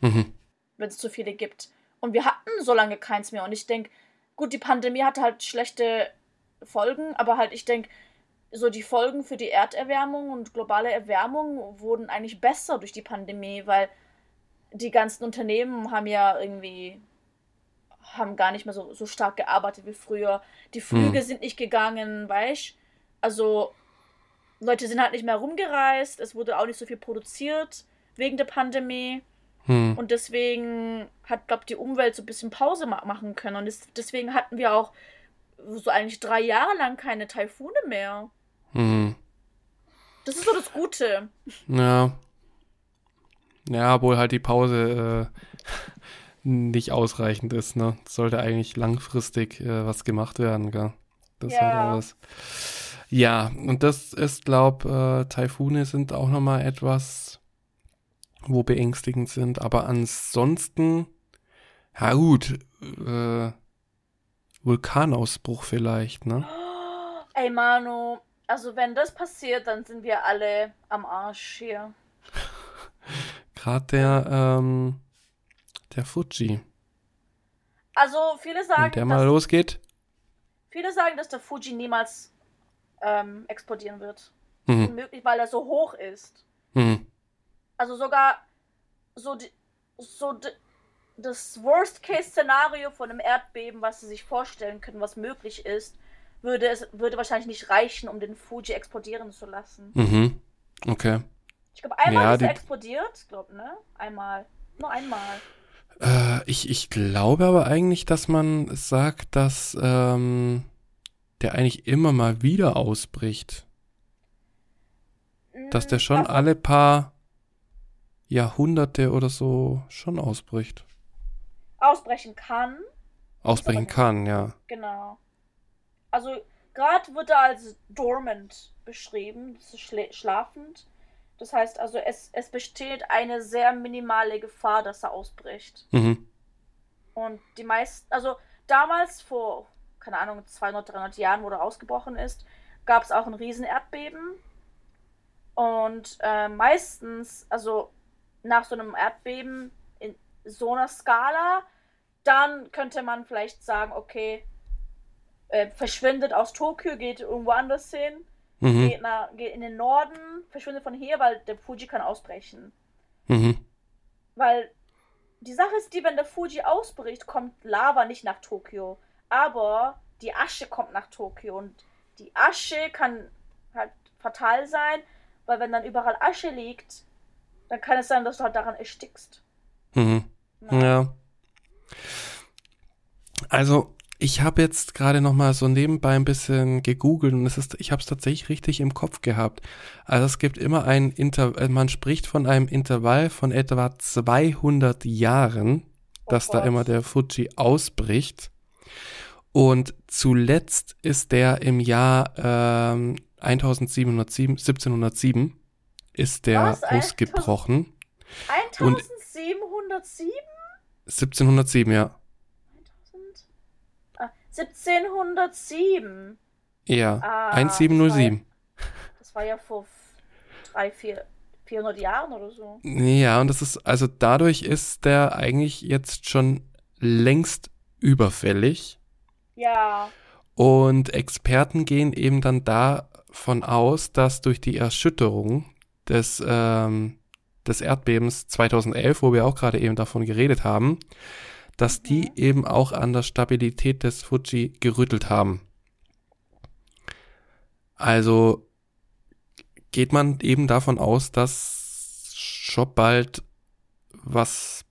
Mhm. Wenn es zu viele gibt. Und wir hatten so lange keins mehr. Und ich denke, gut, die Pandemie hatte halt schlechte Folgen, aber halt, ich denke, so die Folgen für die Erderwärmung und globale Erwärmung wurden eigentlich besser durch die Pandemie, weil die ganzen Unternehmen haben ja irgendwie haben gar nicht mehr so, so stark gearbeitet wie früher. Die Flüge hm. sind nicht gegangen, weißt Also Leute sind halt nicht mehr rumgereist, es wurde auch nicht so viel produziert wegen der Pandemie. Hm. Und deswegen hat, glaube ich, die Umwelt so ein bisschen Pause ma machen können. Und das, deswegen hatten wir auch so eigentlich drei Jahre lang keine Taifune mehr. Hm. Das ist so das Gute. Ja. Ja, obwohl halt die Pause äh, nicht ausreichend ist, ne? Sollte eigentlich langfristig äh, was gemacht werden, gell? Das ja. halt alles. Ja, und das ist, glaub, äh, Taifune sind auch nochmal etwas, wo beängstigend sind. Aber ansonsten, ja gut, äh, Vulkanausbruch vielleicht, ne? Ey, Manu, also wenn das passiert, dann sind wir alle am Arsch hier. Gerade der, ähm, der Fuji. Also viele sagen, wenn der mal losgeht. Viele sagen, dass der Fuji niemals ähm, explodieren wird. Mhm. Unmöglich, weil er so hoch ist. Mhm. Also sogar so, die, so die, das Worst-Case-Szenario von einem Erdbeben, was sie sich vorstellen können, was möglich ist, würde es würde wahrscheinlich nicht reichen, um den Fuji explodieren zu lassen. Mhm. Okay. Ich glaube, einmal ja, ist er explodiert, ich glaube, ne? Einmal. Nur einmal. Äh, ich, ich glaube aber eigentlich, dass man sagt, dass ähm, der eigentlich immer mal wieder ausbricht. Dass der schon alle paar Jahrhunderte oder so schon ausbricht. Ausbrechen kann. Ausbrechen kann, ja. Genau. Also gerade wird er als dormant beschrieben, das ist schlafend. Das heißt also, es, es besteht eine sehr minimale Gefahr, dass er ausbricht. Mhm. Und die meisten, also damals vor keine Ahnung, 200, 300 Jahren, wo er ausgebrochen ist, gab es auch ein Riesenerdbeben. Und äh, meistens, also nach so einem Erdbeben in so einer Skala, dann könnte man vielleicht sagen, okay, äh, verschwindet aus Tokio, geht irgendwo anders hin, Mhm. geht, nach, geht in den Norden, verschwindet von hier, weil der Fuji kann ausbrechen. Mhm. Weil die Sache ist die, wenn der Fuji ausbricht, kommt Lava nicht nach Tokio. Aber die Asche kommt nach Tokio. Und die Asche kann halt fatal sein, weil wenn dann überall Asche liegt, dann kann es sein, dass du halt daran erstickst. Mhm. Ja. Also, ich habe jetzt gerade noch mal so nebenbei ein bisschen gegoogelt und es ist, ich habe es tatsächlich richtig im Kopf gehabt. Also es gibt immer ein Intervall, man spricht von einem Intervall von etwa 200 Jahren, Oh dass da Gott. immer der Fuji ausbricht. Und zuletzt ist der im Jahr ähm, 1707, 1707 ist der Was? ausgebrochen. 1707? 1707, ja. 1000? Ah, 1707. Ja, Ah, 1707. Das war ja vor 3, 4, 400 Jahren oder so. Ja, und das ist, also dadurch ist der eigentlich jetzt schon längst überfällig. Ja. Und Experten gehen eben dann davon aus, dass durch die Erschütterung des, ähm, des Erdbebens 2011, wo wir auch gerade eben davon geredet haben, dass die Mhm. eben auch an der Stabilität des Fuji gerüttelt haben. Also geht man eben davon aus, dass schon bald was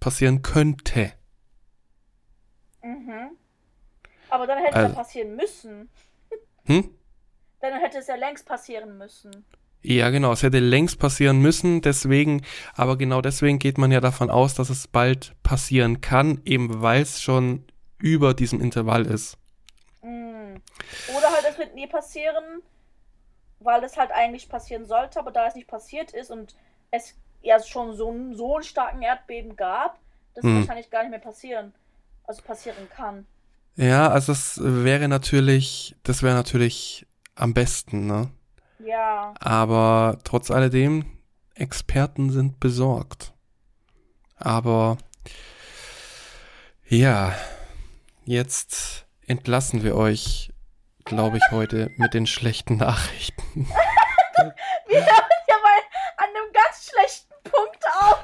passieren könnte. Mhm. Aber dann hätte es Also- ja passieren müssen. Hm? Dann hätte es ja längst passieren müssen. Ja, genau, es hätte längst passieren müssen, deswegen, aber genau deswegen geht man ja davon aus, dass es bald passieren kann, eben weil es schon über diesem Intervall ist. Mm. Oder halt, es wird nie passieren, weil es halt eigentlich passieren sollte, aber da es nicht passiert ist und es ja schon so, einen- so einen starken Erdbeben gab, das Hm. wahrscheinlich gar nicht mehr passieren. Also passieren kann. Ja, also es wäre natürlich, das wäre natürlich am besten, ne? Ja. Aber trotz alledem, Experten sind besorgt. Aber ja, jetzt entlassen wir euch, glaube ich, heute mit den schlechten Nachrichten. Wir hören ja mal an einem ganz schlechten Punkt auf.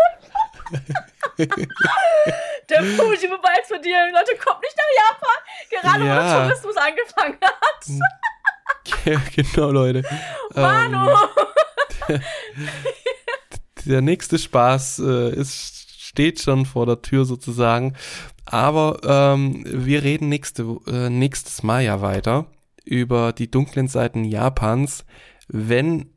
Der Fuji wobei explodieren. Leute, kommt nicht nach Japan. Gerade wo Ja. der Tourismus angefangen hat. Ja, genau, Leute. Manu! Ähm, der nächste Spaß äh, ist, steht schon vor der Tür sozusagen. Aber ähm, wir reden nächste, äh, nächstes Mal ja weiter über die dunklen Seiten Japans, wenn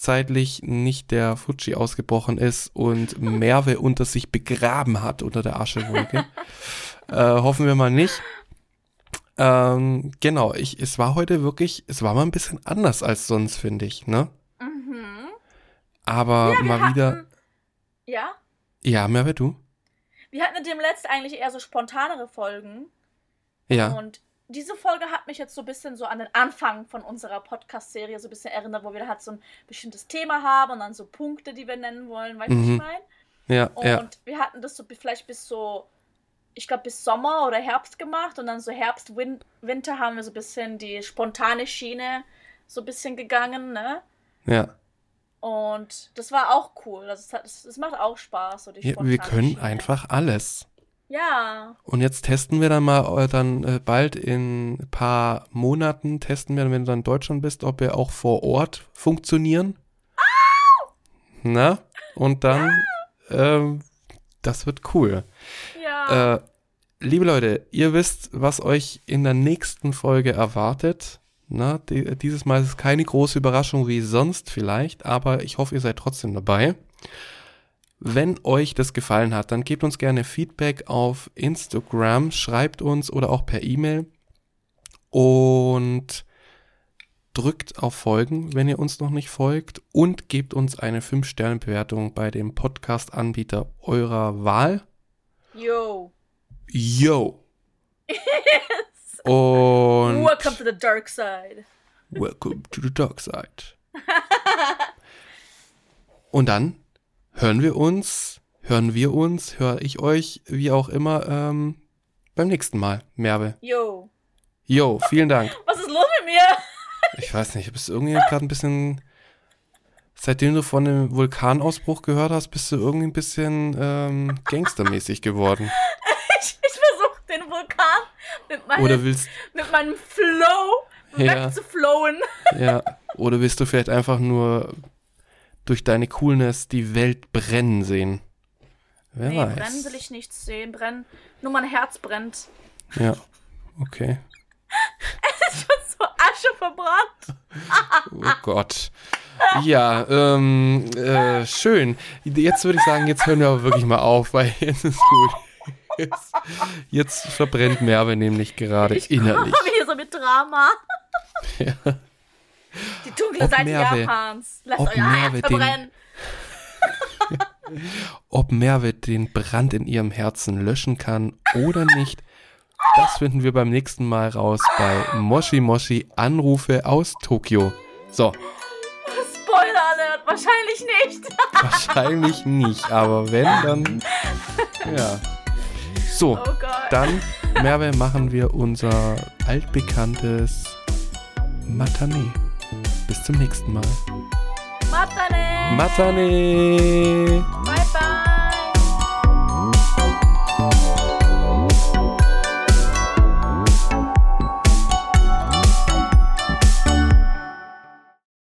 zwischenzeitlich nicht der Fuji ausgebrochen ist und Merve unter sich begraben hat unter der Aschewolke. äh, hoffen wir mal nicht. Ähm, genau, ich, es war heute wirklich, es war mal ein bisschen anders als sonst, finde ich, ne? Mhm. Aber Wir mal wieder, hatten- Ja? ja, Merve, du? Wir hatten dem letzten eigentlich eher so spontanere Folgen. Ja, Und diese Folge hat mich jetzt so ein bisschen so an den Anfang von unserer Podcast-Serie so ein bisschen erinnert, wo wir halt so ein bestimmtes Thema haben und dann so Punkte, die wir nennen wollen, weißt du, was Mhm. ich meine? ja, Und ja, wir hatten das so vielleicht bis so, ich glaube, bis Sommer oder Herbst gemacht und dann so Herbst, Win Winter haben wir so ein bisschen die spontane Schiene so ein bisschen gegangen, ne? ja. Und das war auch cool. Das, ist, das, macht auch Spaß, so die ja wir können Schiene. einfach alles. Ja. Und jetzt testen wir dann mal, äh, dann äh, bald in ein paar Monaten, testen wir, wenn du dann in Deutschland bist, ob wir auch vor Ort funktionieren. Na? Und dann, ähm, das wird cool. Ja. Äh, liebe Leute, ihr wisst, was euch in der nächsten Folge erwartet. Na, die, dieses Mal ist es keine große Überraschung wie sonst vielleicht, aber ich hoffe, ihr seid trotzdem dabei. Wenn euch das gefallen hat, dann gebt uns gerne Feedback auf Instagram, schreibt uns oder auch per E-Mail und drückt auf Folgen, wenn ihr uns noch nicht folgt und gebt uns eine 5-Sterne-Bewertung bei dem Podcast-Anbieter eurer Wahl. Yo. Yo. Und Welcome to the dark side. welcome to the dark side. Und dann hören wir uns, hören wir uns, höre ich euch, wie auch immer, ähm, beim nächsten Mal. Merve. Yo. Jo, vielen Dank. Was ist los mit mir? Ich weiß nicht, bist du irgendwie gerade ein bisschen. Seitdem du von dem Vulkanausbruch gehört hast, bist du irgendwie ein bisschen ähm, gangstermäßig geworden. Ich, ich versuche den Vulkan mit meinem, Oder willst, mit meinem Flow Ja. wegzuflowen. ja, oder willst du vielleicht einfach nur durch deine Coolness die Welt brennen sehen? Wer Nee, weiß. brennen will ich nichts sehen. Brennen. Nur mein Herz brennt. Ja, okay. Es ist schon so Asche verbrannt. Oh Gott. Ja, ähm, äh, schön. Jetzt würde ich sagen, jetzt hören wir aber wirklich mal auf, weil jetzt ist gut. Jetzt, jetzt verbrennt Merve nämlich gerade Ich innerlich. komme hier so mit Drama. Ja. Die dunkle Ob Seite Merve- Japans. Lasst ob euer Herz Merve den- verbrennen. Ob Merve den Brand in ihrem Herzen löschen kann oder nicht, das finden wir beim nächsten Mal raus bei Moshi Moshi Anrufe aus Tokio. So, Spoiler Alert. Wahrscheinlich nicht. wahrscheinlich nicht, aber wenn, dann. Ja. So. Oh. Dann, Merve, machen wir unser altbekanntes Matane. Bis zum nächsten Mal. Matane. Matane! Bye bye.